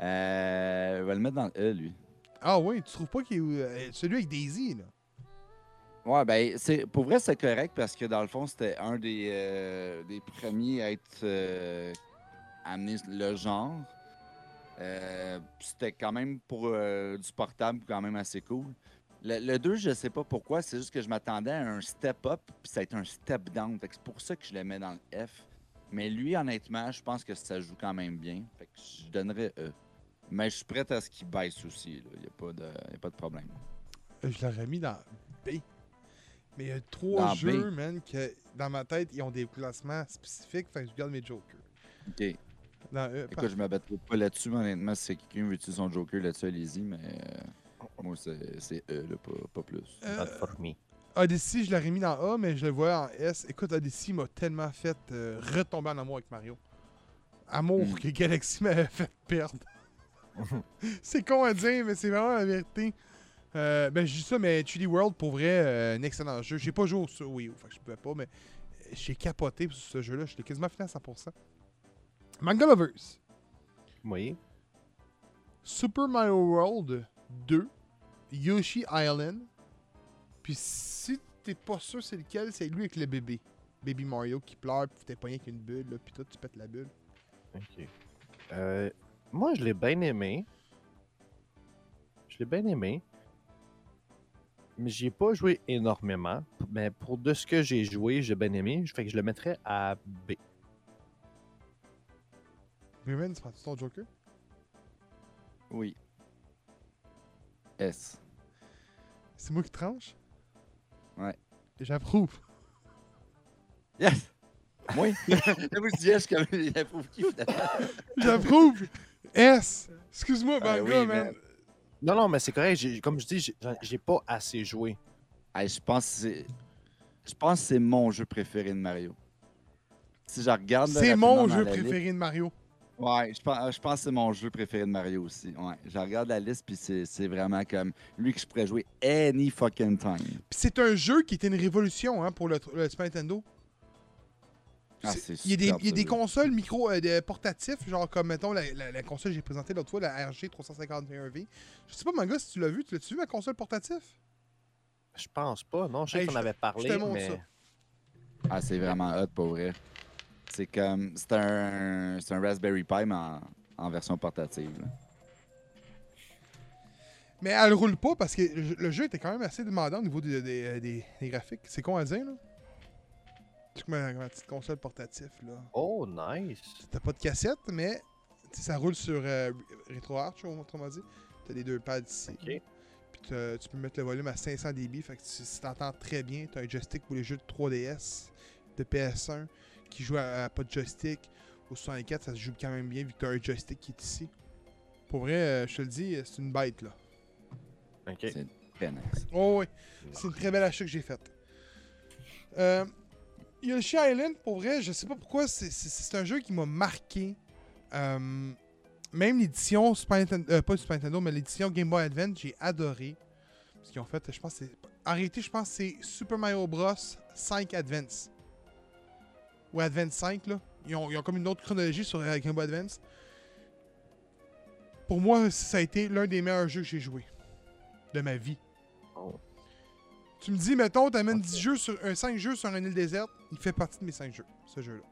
Euh, on va le mettre dans le E, lui. Ah oui, tu trouves pas qu'il est euh, celui avec Daisy, là? Ouais, ben, c'est, pour vrai, c'est correct parce que dans le fond, c'était un des, euh, des premiers à être euh, amené le genre. Euh, c'était quand même pour euh, du portable, quand même assez cool. Le, le 2, je sais pas pourquoi, c'est juste que je m'attendais à un step up, puis ça a été un step down. Fait que c'est pour ça que je le mets dans le F. Mais lui, honnêtement, je pense que ça joue quand même bien. Fait que je donnerais E. Mais je suis prêt à ce qu'il baisse aussi. Il n'y a, pas de- y a pas de problème. Euh, Je l'aurais mis dans B. Mais il y a trois Dans B. jeux, man, que dans ma tête, ils ont des classements spécifiques. Fait que je garde mes jokers. OK. Dans E. Écoute, je me battrai pas là-dessus, mais honnêtement. Si quelqu'un veut utiliser son Joker là-dessus, allez-y, mais euh, moi, c'est E, là, pas, pas plus. Euh, Not for me. Odyssey, je l'aurais mis dans A, mais je le vois en S. Écoute, Odyssey m'a tellement fait euh, retomber en amour avec Mario. Amour Mm. que Galaxy m'avait fait perdre. c'est con à dire, mais c'est vraiment la vérité. Euh, ben, je dis ça, mais 3D World, pour vrai, euh, un excellent jeu. J'ai pas joué sur Wii U, fait que je pouvais pas, mais j'ai capoté sur ce jeu-là. Je l'ai quasiment fini à 100%. Manga Lovers. Oui. Super Mario World 2, Yoshi Island. Puis si t'es pas sûr c'est lequel, c'est lui avec le bébé. Baby Mario qui pleure, puis t'es pogné avec une bulle, là, puis toi tu pètes la bulle. Ok. Euh, moi, je l'ai bien aimé. Je l'ai bien aimé. Mais j'y ai pas joué énormément. Mais pour de ce que j'ai joué, j'ai bien aimé. Fait que je le mettrais à B. Tu prends-tu ton Joker? Oui. S. C'est moi qui tranche? Ouais. J'approuve. Yes! Oui! Vous yes, comme qui? J'approuve! S! Excuse-moi, Ah manga, oui, man. man. Non, non, mais c'est correct. j'ai- Comme je dis, j'ai- pas assez joué. Hey, je pense que c'est. Je pense que c'est mon jeu préféré de Mario. Si je regarde. C'est mon jeu préféré de Mario. Ouais, je pense, je pense que c'est mon jeu préféré de Mario aussi. Ouais, je regarde la liste, puis c'est c'est vraiment comme lui que je pourrais jouer any fucking time. Puis c'est un jeu qui était une révolution hein, pour le, le Super Nintendo. Ah, il y a des, il y a des consoles micro euh, portatifs, genre comme mettons la, la- la console que j'ai présentée l'autre fois, la RG 351V. Je sais pas, manga, si tu l'as vu, tu l'as-tu vu ma console portatif? Je pense pas. Non, je sais Hey, qu'on avait je te parlé, mais. ça. Ah, c'est vraiment hot pour vrai. C'est comme. C'est un, c'est un Raspberry Pi, mais en, en version portative. là. Mais elle roule pas parce que le jeu était quand même assez demandant au niveau des, des- euh, des- des graphiques. C'est con à dire, là. C'est comme ma, petite console portatif, là. Oh, nice. T'as pas de cassette, mais ça roule sur euh, RetroArch, autrement dit. T'as les deux pads ici. Ok. Puis tu peux mettre le volume à 500 dB, fait que tu si t'entends très bien. T'as un joystick pour les jeux de 3DS, de PS1, qui joue à, à pas de joystick. Au 64, ça se joue quand même bien vu que t'as un joystick qui est ici. Pour vrai, euh, je te le dis, euh, c'est une bête là. Ok. C'est très nice. Oh oui, c'est une très belle achat que j'ai faite. Euh, Yoshi Island, pour vrai, je sais pas pourquoi, c'est- c'est c'est un jeu qui m'a marqué. Euh, même l'édition Super Nintendo, euh, pas Super Nintendo, mais l'édition Game Boy Advance, j'ai adoré. Ce qu'ils ont fait, je pense, que c'est. En réalité, je pense que c'est Super Mario Bros 5 Advance. Ou Advance 5, là. Ils ont, ils ont comme une autre chronologie sur euh, Game Boy Advance. Pour moi, ça a été l'un des meilleurs jeux que j'ai joué de ma vie. Oh. Tu me dis, mettons, t'amènes Ok. 10 jeux sur, un 5 jeux sur une île déserte, il fait partie de mes 5 jeux, ce jeu-là.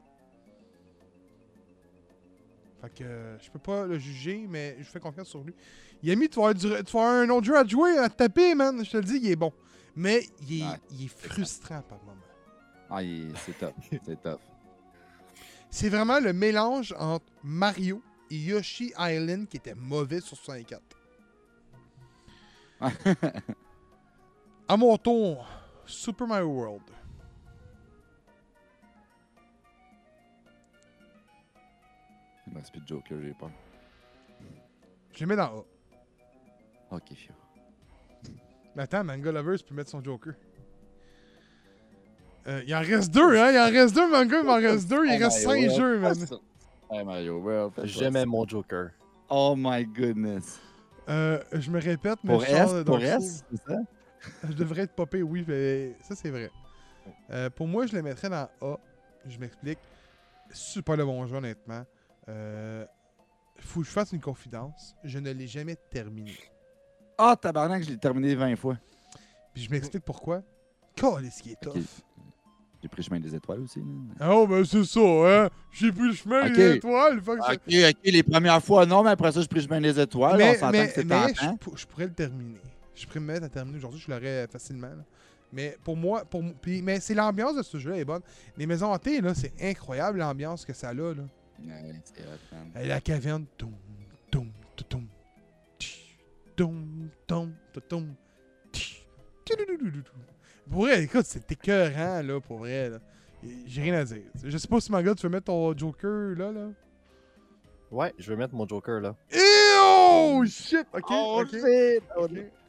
Fait que euh, je peux pas le juger, mais je fais confiance sur lui. Yami, tu vas avoir, un autre jeu à te jouer, à te taper, man. Je te le dis, il est bon. Mais il est, il est frustrant par moment. Ah, c'est top. C'est top. C'est vraiment le mélange entre Mario et Yoshi Island qui était mauvais sur 64. à mon tour, Super Mario World. Il me reste plus de Joker, j'ai peur. Je les mets dans A. Ok, fiu. Mais attends, Manga Lovers peut mettre son Joker. Euh, il en reste deux, hein? Il en reste deux, Manga, il m'en reste deux. Il Oh reste my cinq World. jeux, man. Hey Mario World. J'aimais mon Joker. Oh my goodness. Euh, je me répète, mais Pour S, pour S, c'est ça? Je devrais être popé, oui, mais ça, c'est vrai. Euh, pour moi, je le mettrais dans A. Je m'explique. Super le bon jeu, honnêtement. Euh, faut que je fasse une confidence. Je ne l'ai jamais terminé. Ah, tabarnak, je l'ai terminé 20 fois. Puis je m'explique pourquoi. Calisse qui est tough. J'ai pris le chemin des étoiles aussi. là. Ah, oh, ben c'est ça, hein? J'ai pris le chemin des étoiles. fait que Ok, ok, les premières fois, non, mais après ça, j'ai pris le chemin des étoiles. on mais s'entend mais, que c'est mais je, pourrais le terminer. Je pourrais me mettre à terminer aujourd'hui, je l'aurais facilement. là. Mais pour moi, pour, puis, mais c'est l'ambiance de ce jeu est bonne. Les maisons hantées, là, c'est incroyable l'ambiance que ça a là. Ouais, c'est. Et la caverne. Toum, toum, toum, tch, toum, toum, toum, tch, tudududududou. Pour vrai, écoute, c'est écœurant, là, pour vrai. là. J'ai rien à dire. Je sais pas si, Manga, tu veux mettre ton Joker là, là? Ouais, je vais mettre mon Joker là. Et oh shit! Ok, Oh, ok. shit!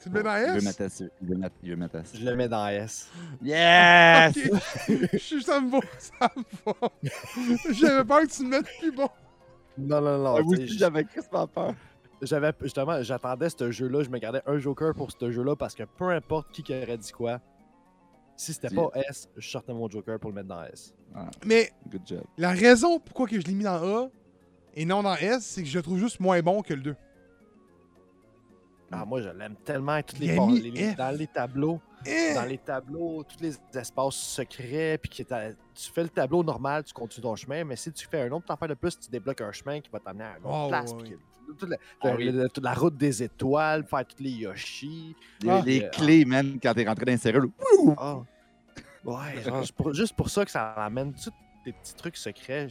Tu le mets dans Il veut S? mettre S. Il veut mettre, S. Je le mets dans S. Yes! Ok. Je- ça me va, ça me va. J'avais peur que tu me mettes plus bon. Non, non, non. Ah, Moi aussi, j'avais crispement peur. J'avais justement, j'attendais ce jeu-là, je me gardais un Joker pour ce jeu-là parce que peu importe qui qui aurait dit quoi, si c'était pas S, je sortais mon Joker pour le mettre dans S. Mais Good job. la raison pourquoi que je l'ai mis dans A et non dans S, c'est que je le trouve juste moins bon que le 2. Ah, moi, je l'aime tellement. Toutes les, dans les tableaux, Eh! dans les tableaux, tous les espaces secrets, puis que tu fais le tableau normal, tu continues ton chemin, mais si tu fais un autre affaire de plus, tu débloques un chemin qui va t'amener à une autre Oh, place. ouais, puis ouais. que- toute, la, Ah oui. toute la route des étoiles, faire tous les Yoshi. Les, Ah. les clés, man, quand t'es rentré dans les. Ah. Ouais, genre, pour- juste pour ça que ça amène tous des petits trucs secrets.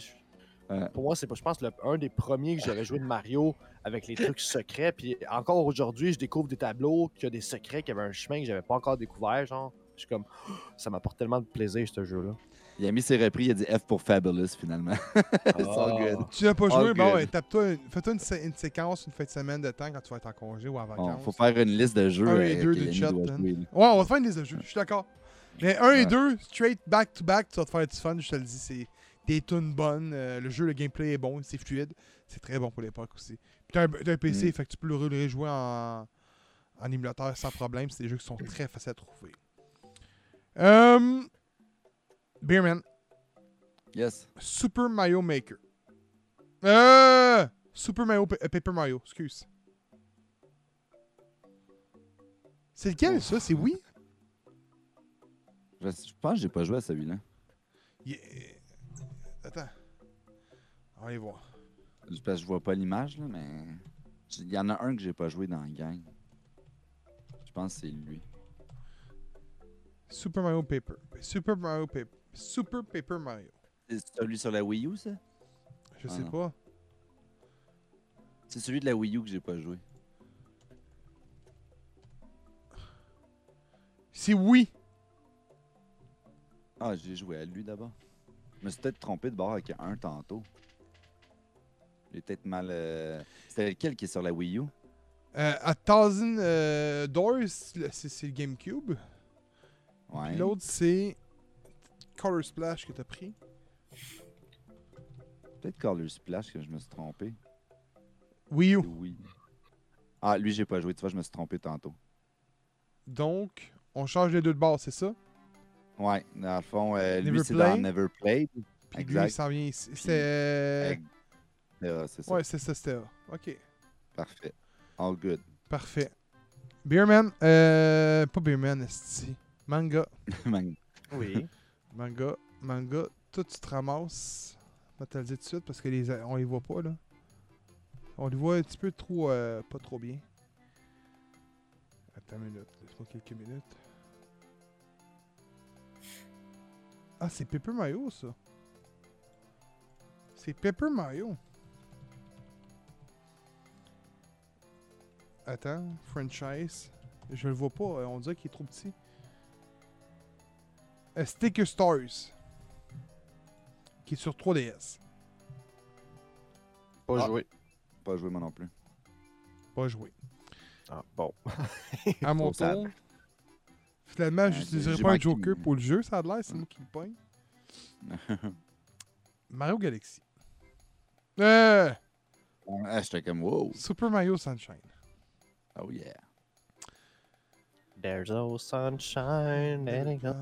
Ouais. Pour moi, c'est pas- je pense le, un des premiers que j'aurais joué de Mario avec les trucs secrets. Puis encore aujourd'hui, je découvre des tableaux qui a des secrets, qui avaient un chemin que j'avais pas encore découvert. Genre, je suis comme, ça m'apporte tellement de plaisir ce jeu-là. Il a mis ses repris, il a dit F pour Fabulous, finalement. It's all Ah. good. Tu l'as pas All joué, bon, ouais, tape-toi, fais-toi une, sé- une séquence, une fin de semaine de temps quand tu vas être en congé ou en Bon, vacances. faut faire une liste de jeux. Un et euh, deux de chat. Ouais, on va te faire une liste de jeux, je suis d'accord. Mais 1 et. 2, straight back to back, tu vas te faire du fun, je te le dis. C'est des tunes bonnes, euh, le jeu, le gameplay est bon, c'est fluide. C'est très bon pour l'époque aussi. Puis t'as un, un PC, Mm. fait que tu peux le rejouer en, en émulateur sans problème. C'est des jeux qui sont très faciles à trouver. Euh, Beerman, Yes. Super Mario Maker. Euh, Super Mario Pa- euh, Paper Mario, excuse. C'est lequel ça? C'est oui? Je, je pense que j'ai pas joué à celui-là. Yeah. Attends. On va aller voir. Juste Parce que je vois pas l'image, là, mais. Il y en a un que j'ai pas joué dans la gang. Je pense que c'est lui. Super Mario Paper. Super Mario Paper. Super Paper Mario. C'est celui sur la Wii U, ça? Je Ah sais non. pas. C'est celui de la Wii U que j'ai pas joué. C'est oui. Ah, j'ai joué à lui d'abord. Je me suis peut-être trompé de bord avec un tantôt. J'ai peut-être mal. euh, C'était lequel qui est sur la Wii U? Euh, A Thousand euh, Doors, c'est le GameCube. Ouais. L'autre, c'est Color Splash que t'as pris? Peut-être Color Splash que je me suis trompé. Wii U. Oui. Ah, lui, j'ai pas joué. Tu vois, je me suis trompé tantôt. Donc, on change les deux de base, c'est ça? Ouais, dans le fond, euh, Never lui, c'est dans Never Played. Puis lui, Exact. il s'en vient ici. C'est. Ah, c'est ça. Ouais, c'est ça, c'était. A. Ok. Parfait. All good. Parfait. Beerman. Euh. Pas Beerman, esti. Manga. Man. Oui. Manga. Manga. Toi, tu te ramasses. On va te le dire tout de suite parce que les, on les voit pas, là. On les voit un petit peu trop. euh, pas trop bien. Attends une minute. Laisse-moi quelques minutes. Ah, c'est Paper Mario, ça. C'est Paper Mario. Attends, franchise. Je le vois pas, euh, on dirait qu'il est trop petit. Euh, Sticker Stars. Qui est sur 3DS. Pas Ah. joué. Pas joué moi non plus. Pas joué. Ah, bon. À mon tour. Finalement, Ah, j'utiliserai pas un Joker pour le jeu, ça a l'air, c'est moi qui le pogne. Mario Galaxy. Euh, ah, j'étais comme wow. Super Mario Sunshine. Oh yeah. There's no sunshine, let it go.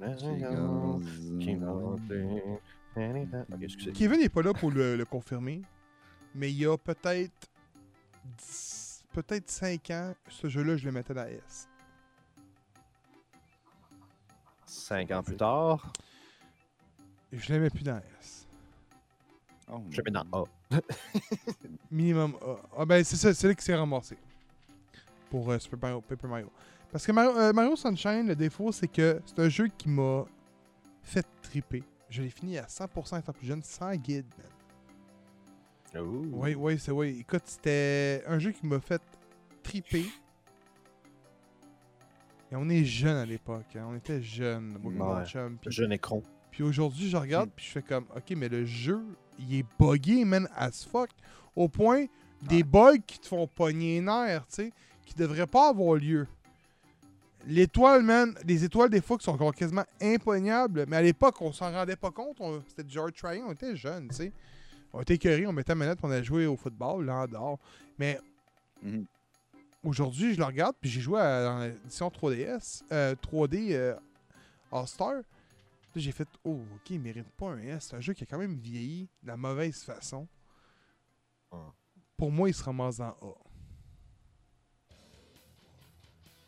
Let it go. Keep on doing anything. Ok, excusez. Kevin n'est pas là pour le, le confirmer, mais il y a peut-être 10 peut-être 5 ans, ce jeu-là, je le mettais dans S. Cinq ans plus tard, Et je l'aimais plus dans S. Oh, je le mets dans A. Minimum A. Ah ben c'est ça, c'est là qu'il s'est ramassé. Pour euh, Super Mario, Paper Mario. Parce que Mario, euh, Mario Sunshine, le défaut, c'est que c'est un jeu qui m'a fait triper. Je l'ai fini à 100% étant plus jeune, sans guide, man. Ouh. Oui, oui, c'est oui. Écoute, c'était un jeu qui m'a fait triper. Et on est jeune à l'époque. hein. On était jeunes, moi et Ouais. chum. Jeune écron. puis aujourd'hui, je regarde, puis je fais comme, ok, mais le jeu, il est buggé, man, as fuck. Au point, des bugs qui te font pogner les nerfs, tu sais, qui devraient pas avoir lieu. L'étoile, man, les étoiles, des fois, qui sont encore quasiment impognables, mais à l'époque, on s'en rendait pas compte. on- C'était hard trying, on était jeunes, tu sais. On était écœurés, on mettait la manette, on allait jouer au football, là, en dehors. Mais Mhm. aujourd'hui, je le regarde, puis j'ai joué à, dans l'édition 3DS, euh, 3D euh, All-Star. J'ai fait, oh, ok, il mérite pas un S. C'est un jeu qui a quand même vieilli de la mauvaise façon. Ah. Pour moi, il se ramasse en A.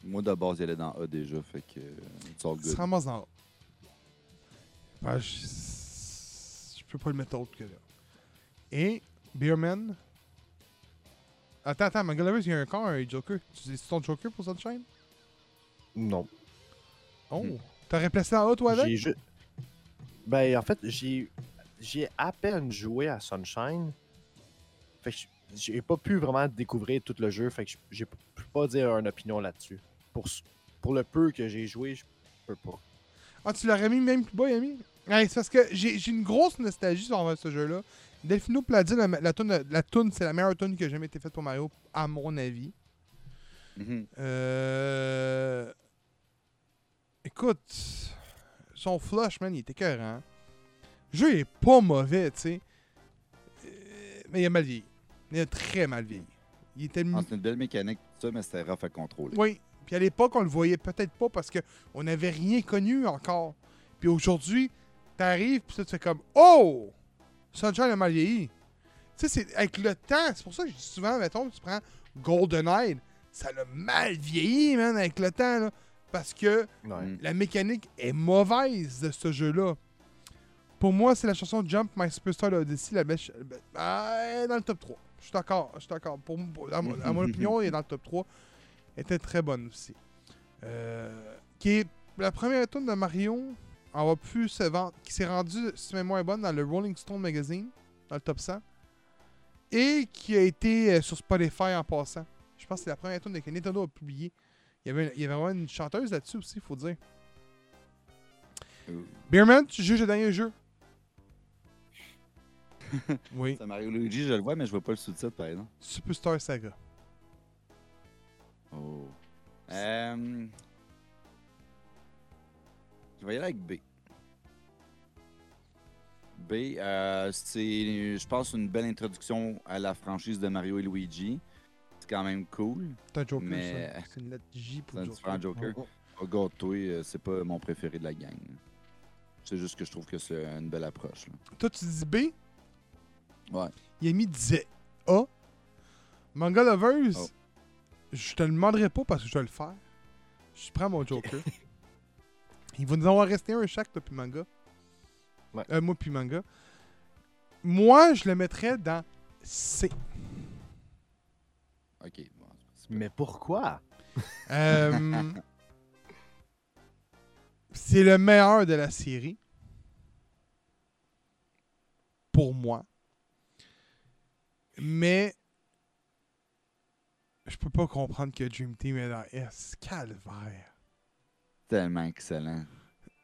Moi, de base, il allait dans A déjà, fait que. It's all Il se ramasse en A. Ben, je... je peux pas le mettre autre que là. Et Beerman. Attends, attends, Mangalovers, il y a encore un Joker. Tu c'est ton Joker pour Sunshine? Non. Oh! Hmm. T'aurais placé en A, toi, avec? Ju- Ben, en fait, j'ai j'ai à peine joué à Sunshine. Fait que j'ai pas pu vraiment découvrir tout le jeu. Fait que j'ai peux pas dire une opinion là-dessus. Pour, pour le peu que j'ai joué, je peux pas. Ah, tu l'aurais mis même plus bas, Yami? Ouais, c'est parce que j'ai j'ai une grosse nostalgie sur ce jeu-là. Delphino Pladi, la, la toune, la toune, c'est la meilleure tune qui a jamais été faite pour Mario, à mon avis. Mhm. Euh... Écoute, son flush, man, il était écœurant. Le jeu il est pas mauvais, tu sais. Euh, Mais il a mal vieilli. Il a très mal vieilli. Il était... Ah, c'est une belle mécanique, tout ça, mais c'était rough à contrôler. Oui. Puis à l'époque, on le voyait peut-être pas parce qu'on n'avait rien connu encore. Puis aujourd'hui, t'arrives, puis ça, tu fais comme Oh! Sunshine a mal vieilli. Tu sais, c'est avec le temps, c'est pour ça que je dis souvent, mettons, tu prends GoldenEye, ça l'a mal vieilli, man, avec le temps, là. Parce que Ouais. La mécanique est mauvaise de ce jeu-là. Pour moi, c'est la chanson Jump My Superstar Odyssey, la belle. ben, ah, elle est dans le top 3. Je suis d'accord. Je suis d'accord. Pour, pour- à, mon- à mon opinion, elle est dans le top 3. Elle était très bonne aussi. Euh, qui est la première tune de Mario on va plus se vendre, qui s'est rendue, si ma mémoire est bonne, dans le Rolling Stone Magazine, dans le top 100, et qui a été euh, sur Spotify en passant. Je pense que c'est la première tune que Nintendo a publiée. Il y avait, il y avait vraiment une chanteuse là-dessus aussi, il faut dire. Euh, Beerman, tu juges le dernier jeu? oui. C'est Mario Luigi, je le vois, mais je vois pas le sous-titre, par exemple. Superstar Saga. Oh. Euh... Je vais y aller avec B. B, euh, c'est, je pense, une belle introduction à la franchise de Mario et Luigi. C'est quand même cool. C'est un Joker, Mais- ça. C'est une lettre J pour C'est un Joker. différent Joker. Oh, Regarde, toi, euh, c'est pas mon préféré de la gang. C'est juste que je trouve que c'est une belle approche. là. Toi, tu dis B? Ouais. Yami disait A. Manga Lovers, Oh. je te le demanderai pas parce que je vais le faire. Je prends mon Joker. Il va nous avoir resté un chaque, toi, puis Manga. Ouais. Euh, moi, puis Manga. Moi, je le mettrais dans C. Ok. Bon, Mais pourquoi? Euh, c'est le meilleur de la série. pour moi. Mais je peux pas comprendre que Dream Team est dans S. Calvaire. Tellement excellent.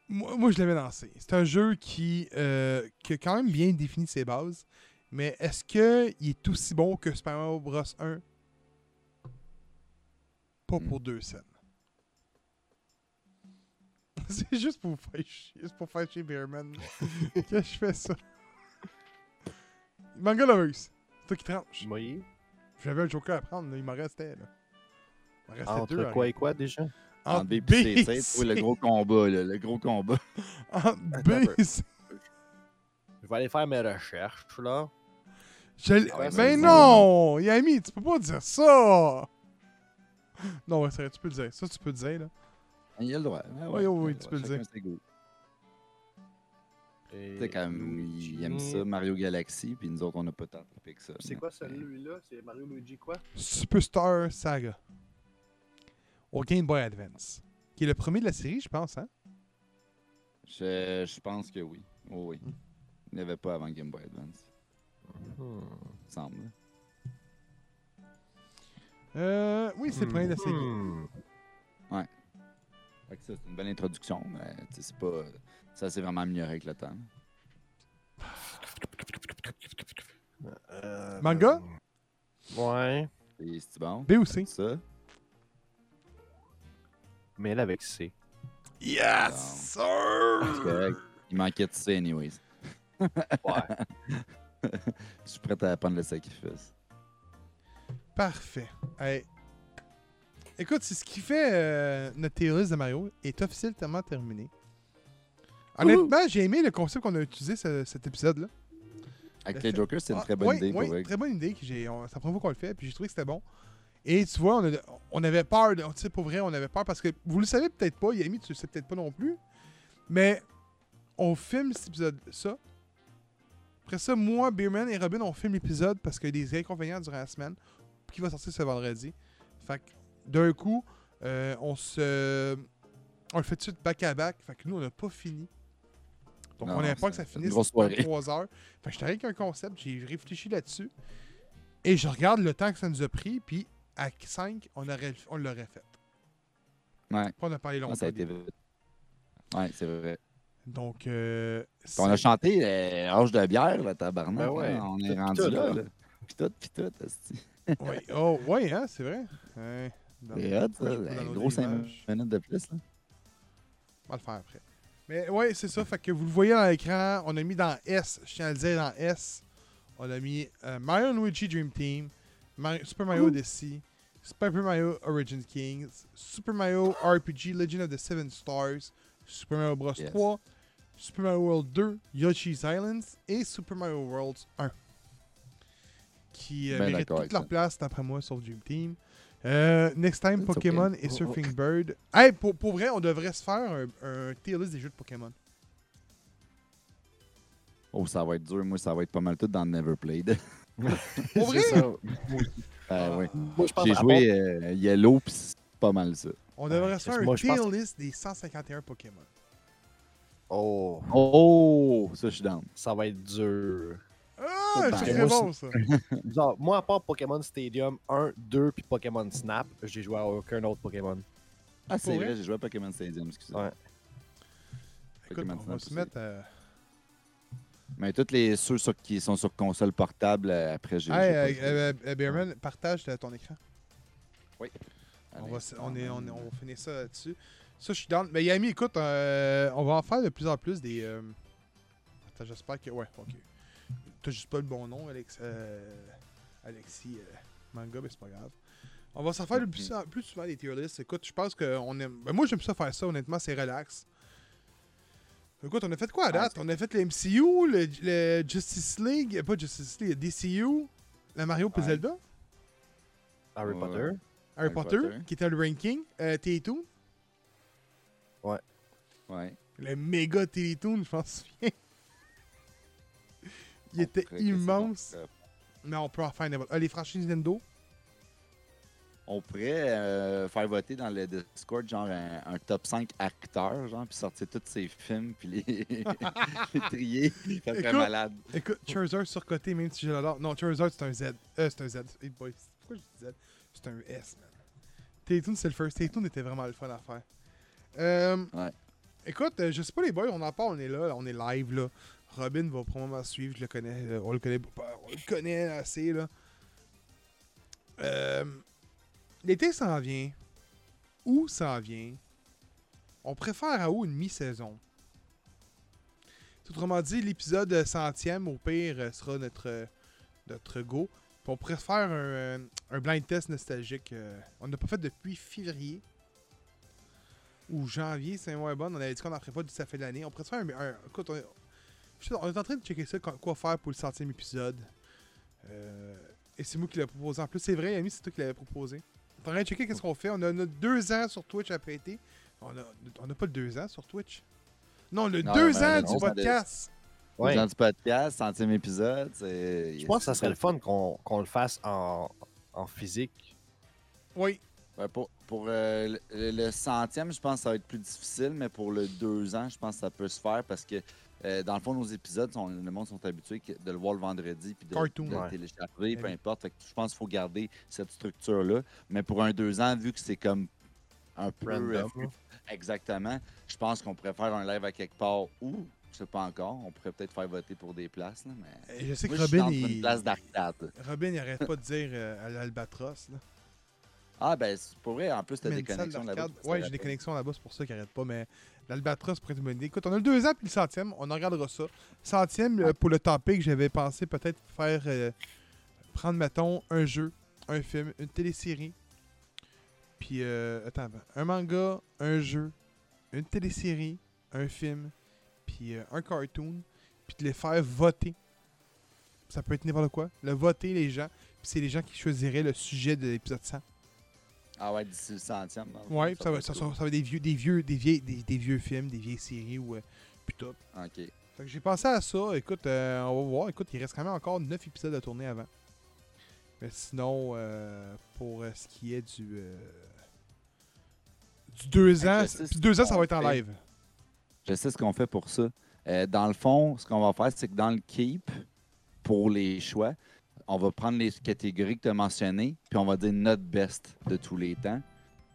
Moi, moi, je l'avais lancé. C'est un jeu qui, euh, qui a quand même bien défini ses bases. Mais est-ce qu'il est aussi bon que Super Mario Bros 1 Pas pour deux scènes. C'est juste pour faire chier. C'est pour faire chier Bearman. que je fais ça. Manga Lovers. C'est toi qui tranches. Oui. J'avais un joker à prendre, là. il m'en restait. Là. Il m'en restait Entre deux. quoi et quoi déjà? En B et C, c'est le gros combat, là, le gros combat. Entre B et C. Je vais aller faire mes recherches là. Je l- Ah ouais, Mais c'est non! Yami, tu peux pas dire ça! Non, ouais, c'est vrai, tu peux le dire? Ça, tu peux le dire, là. Il a le droit. Ah Oui, oui, il a oui, le tu peux le dire. ses goûts. Et- Tu sais, comme il aime ça, Mario Galaxy, puis nous autres, on n'a pas tant trippé que ça. C'est quoi celui-là C'est Mario Luigi quoi? Superstar Saga. Au Game Boy Advance. Qui est le premier de la série, je pense, hein? Je, je pense que oui. Oh, oui. Hmm. Il n'y avait pas avant Game Boy Advance, Hmm. il me semble. Euh, oui, c'est le premier de la série. Hmm. Fait que ça, c'est une belle introduction, mais tu sais, c'est pas. Ça s'est vraiment amélioré avec le temps. Euh, Manga? Ouais. C'est bon? B ou C? Ça? Mais là avec C. Yes, C'est sir! correct. Il manquait de ça, anyways. Ouais. Je suis prêt à prendre le sacrifice. Parfait. Hey. Écoute, c'est ce qui fait euh, notre théorie de Mario est officiellement terminé. Honnêtement, j'ai aimé le concept qu'on a utilisé ce- cet épisode-là. Avec Le les Jokers, c'est une Ah, très bonne oui, idée. oui, vrai. très bonne idée. que j'ai- on- C'est la première fois qu'on le fait, puis j'ai trouvé que c'était bon. Et tu vois, on, a- on avait peur, de- tu sais, pour vrai, on avait peur parce que vous le savez peut-être pas, Yami, tu le sais peut-être pas non plus, mais on filme cet épisode, ça. Après ça, moi, Beerman et Robin, on filme l'épisode parce qu'il y a des inconvénients durant la semaine qui va sortir ce vendredi. Fait que d'un coup, euh, on se. On le fait tout de suite back à back. Fait que nous, on n'a pas fini. Donc, Non, on n'avait pas que ça finisse soirée. 3 heures. Fait que j'étais avec un concept, j'ai réfléchi là-dessus. Et je regarde le temps que ça nous a pris, puis à 5, on aurait- on l'aurait fait. Ouais. Puis on a parlé Ah, longtemps. ça a été vite. Ouais, c'est vrai. Donc, euh, on a chanté euh, Âge de bière, là, tabarnak. Ben ouais. hein, On est rendu tout, là. là. Pis tout, pis tout. Oui, oh, ouais, hein, c'est vrai. Ouais. Dans- C'est hot, ça. Un gros nos 5 images. minutes de plus, là. On va le faire après. Mais ouais, c'est ça. Fait que vous le voyez dans l'écran. On a mis dans S, je tiens à le dire, dans S, on a mis euh, Mario Luigi Dream Team, Mario- Super Mario Odyssey, Super Mario Origin Kings, Super Mario RPG Legend of the Seven Stars, Super Mario Bros. Yes. 3, Super Mario World 2, Yoshi's Islands et Super Mario World 1. Qui euh, Ben méritent toute leur ça. place, d'après moi, sur Dream Team. Euh, next time, It's okay. Pokémon et Surfing Bird. Hey, pour, pour vrai, on devrait se faire un, un tier list des jeux de Pokémon. Oh, ça va être dur. Moi, ça va être pas mal tout dans Never Played. Pour vrai? Ça. Ah, ouais. Moi, je pense J'ai joué euh, Yellow, pis c'est pas mal ça. On devrait Ouais, se faire un pense- tier list des 151 Pokémon. Oh, Oh, ça, je suis down. ça va être dur. Ah, c'est très moi bon ça. Genre, moi, à part Pokémon Stadium 1, 2 puis Pokémon Snap, j'ai joué à aucun autre Pokémon. Ah, c'est vrai, j'ai joué à Pokémon Stadium, excusez. Ouais. Écoute, on va se mettre. euh, Mais tous les ceux sur- qui sont sur console portable, euh, après, j'ai. Hey, euh, joué. euh, euh, Bearman, partage ton écran. Oui. On va, on, est, on, est- on va finir ça là-dessus. Ça, je suis down. Mais Yami, écoute, euh, on va en faire de plus en plus des. euh, Attends, j'espère que. Ouais, ok. T'as juste pas le bon nom, Alex, euh, Alexis euh, Manga, mais c'est pas grave. On va s'en faire plus, en- plus souvent des tier lists. Écoute, je pense que on aime. Ben, moi, j'aime ça faire ça, honnêtement, c'est relax. Écoute, on a fait quoi à Ouais, date? on a fait le MCU, le, le Justice League, pas Justice League, le DCU, la Mario Ouais. Zelda, Harry Ouais. Potter. Harry Harry Potter, Potter. qui était le ranking, euh, Télétoon, Ouais. le méga Télétoon, je m'en souviens. Il était immense. Euh, Mais on peut en faire n'importe. Ah, les franchises Nintendo? on pourrait euh, faire voter dans le Discord, genre un, un top 5 acteurs, genre, puis sortir tous ces films, puis les, les trier. Ça serait malade. Écoute, Charizard surcoté, même si je l'adore. Non, Charizard, c'est un Z. Euh, c'est un Z. Hey boy, pourquoi je dis Z? C'est un S, man. Taytoon, c'est le first. Taytoon était vraiment le fun à faire. Euh, Ouais. Écoute, euh, je sais pas les boys, on en parle, on est là, là, on est live là. Robin va probablement suivre, je le connais, euh, on le connaît, on le connaît assez là. Euh, L'été s'en vient. Où s'en vient? On préfère à où une mi-saison? Autrement dit, l'épisode centième, au pire, sera notre, notre go. On faire un, un blind test nostalgique. euh, on n'a pas fait depuis février. Ou janvier, c'est moins bon. On avait dit qu'on n'en ferait pas du ça fait l'année. On pourrait faire un. un- écoute, on, je on est en train de checker ça, quoi faire pour le centième épisode. Euh, et c'est moi qui l'ai proposé. En plus, c'est vrai, Ami, c'est toi qui l'avais proposé. On est en train de checker qu'est-ce qu'on fait. On a, on a deux ans sur Twitch à péter. On a, on a pas le deux ans sur Twitch. Non, le Non, deux ans du ans podcast. Ouais. Dans du podcast, centième épisode. Je pense que ça serait le fun qu'on qu'on le fasse en, en physique. Oui. Ouais, pour pour euh, le, le centième, je pense que ça va être plus difficile, mais pour le deux ans, je pense que ça peut se faire parce que euh, dans le fond, nos épisodes, sont, le monde sont habitués de le voir le vendredi puis de, Cartoon. de le Ouais. télécharger, peu Ouais. importe. Fait que je pense qu'il faut garder cette structure-là. Mais pour un deux ans, vu que c'est comme un peu. Random, euh, exactement, je pense qu'on pourrait faire un live à quelque part ou. Je sais pas encore. On pourrait peut-être faire voter pour des places. Là, mais... Et Je sais que Moi, je suis Robin, une il... place d'arcade. Robin, il arrête pas de dire euh, à l'Albatros. Ah, ben, c'est pour vrai. En plus, t'as des connexions là-bas. Ouais, j'ai des connexions là-bas, c'est pour ça qu'il arrête pas. Mais l'Albatros pourrait être une bonne idée. Écoute, on a le deux ans puis le centième, on en regardera ça. Centième, euh, pour le topic, j'avais pensé peut-être faire. euh, prendre, mettons, un jeu, un film, une télésérie. Puis, euh, attends, attends, un manga, un jeu, une télésérie, un film, puis euh, un cartoon, puis de les faire voter. Ça peut être n'importe quoi. Le voter, les gens, puis c'est les gens qui choisiraient le sujet de l'épisode 100. Ah ouais, d'ici le centième. Ouais, ça, va, être ça, ça- va être des vieux, des vieux, des vieilles, des, des vieux films, des vieilles séries ou euh. Ok. Fait que j'ai pensé à ça. Écoute, euh, on va voir. Écoute, il reste quand même encore 9 épisodes à tourner avant. Mais sinon, euh, pour euh, ce qui est du euh, du 2 Fait que ans, puis ce 2 ans, ça va être en fait. live. Je sais ce qu'on fait pour ça. Euh, dans le fond, ce qu'on va faire, c'est que dans le keep, pour les choix, on va prendre les catégories que tu as mentionnées, puis on va dire notre best de tous les temps.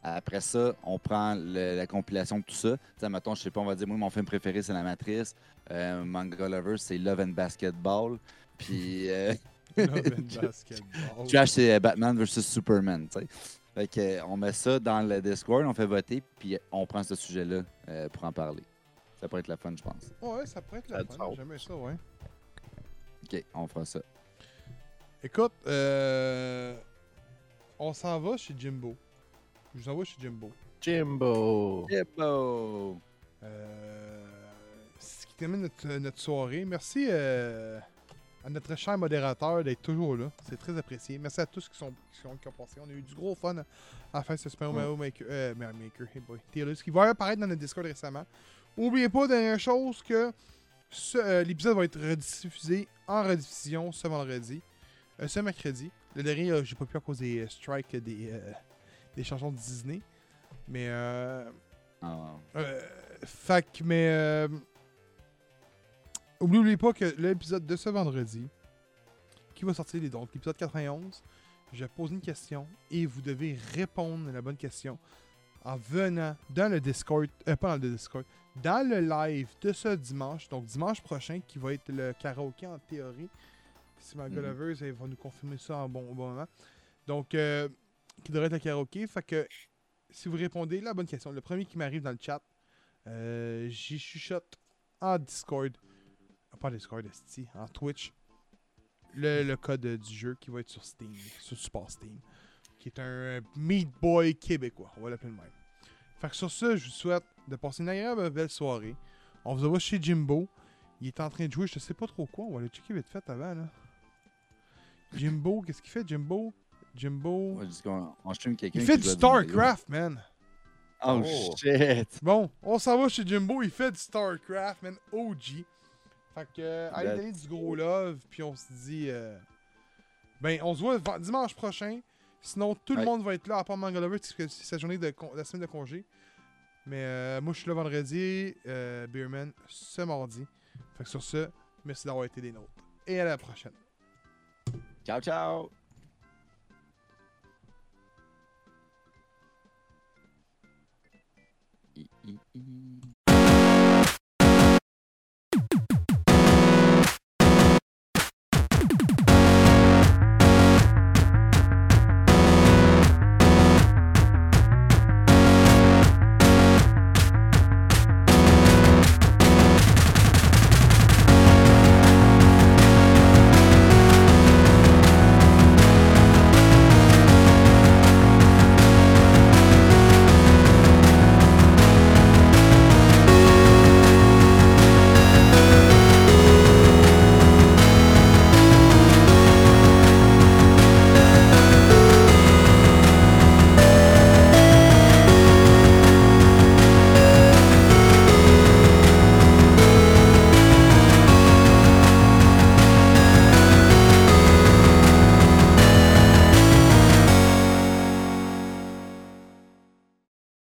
Après ça, on prend le- la compilation de tout ça. Tu sais, mettons, je sais pas, on va dire, moi, mon film préféré, c'est La Matrice. Euh, Manga Lover, c'est Love and Basketball. Puis euh, Love and basketball. Trash, c'est euh, Batman vs Superman, tu sais. Fait que, euh, on met ça dans le Discord, on fait voter, puis on prend ce sujet-là euh, pour en parler. Ça pourrait être la fun, je pense. Ouais, ça pourrait être Ça la du fun. J'aimais ça, ouais. OK, on fera ça. Écoute, euh, on s'en va chez Jimbo. Je vous envoie chez Jimbo. Jimbo! Jimbo! Euh, ce qui termine notre, notre soirée. Merci euh, à notre cher modérateur d'être toujours là. C'est très apprécié. Merci à tous qui sont, qui sont qui ont passé. On a eu du gros fun à faire ce Super Mario Maker. Euh, Mario Maker, hey boy. Qui va apparaître dans notre Discord récemment. N'oubliez pas, dernière chose, que euh, l'épisode va être rediffusé en rediffusion ce vendredi. Euh, ce mercredi. Le dernier, euh, j'ai pas pu à cause des euh, strikes des, des chansons de Disney. Mais euh, fait que, mais. Euh, oubliez pas que l'épisode de ce vendredi, qui va sortir, les- donc l'épisode 91, je pose une question et vous devez répondre à la bonne question en venant dans le Discord, euh, pas dans le Discord, dans le live de ce dimanche, donc dimanche prochain, qui va être le karaoké en théorie. Si ma Mhm. Lovers, elle va nous confirmer ça en bon, bon moment. Donc, euh, qui devrait être le karaoké. Fait que si vous répondez la bonne question, le premier qui m'arrive dans le chat, euh, j'y chuchote en Discord. Ah, pas en Discord, en Twitch. Le, le code euh, du jeu qui va être sur Steam, sur Support Steam. Qui est un euh, Meat Boy québécois, on va l'appeler le même. Fait que sur ça, je vous souhaite de passer une agréable belle soirée. On vous envoie chez Jimbo. Il est en train de jouer, je sais pas trop quoi. On va aller checker vite fait avant là. Jimbo, qu'est-ce qu'il fait Jimbo? Jimbo? ouais, juste qu'on- on stream quelqu'un Il fait du StarCraft, man. Oh, Oh. shit! Bon, on s'en va chez Jimbo, il fait du StarCraft, man, OG. Fait que, euh, allez donner du gros love, puis on se dit, euh, ben, on se voit dimanche prochain. Sinon, tout le monde va être là, à part Mangalover, parce que c'est sa journée de la semaine de congé. Mais euh, moi, je suis là vendredi, euh, Beerman ce mardi. Fait que sur ce, merci d'avoir été des nôtres. Et à la prochaine. Ciao, ciao! I, I, I.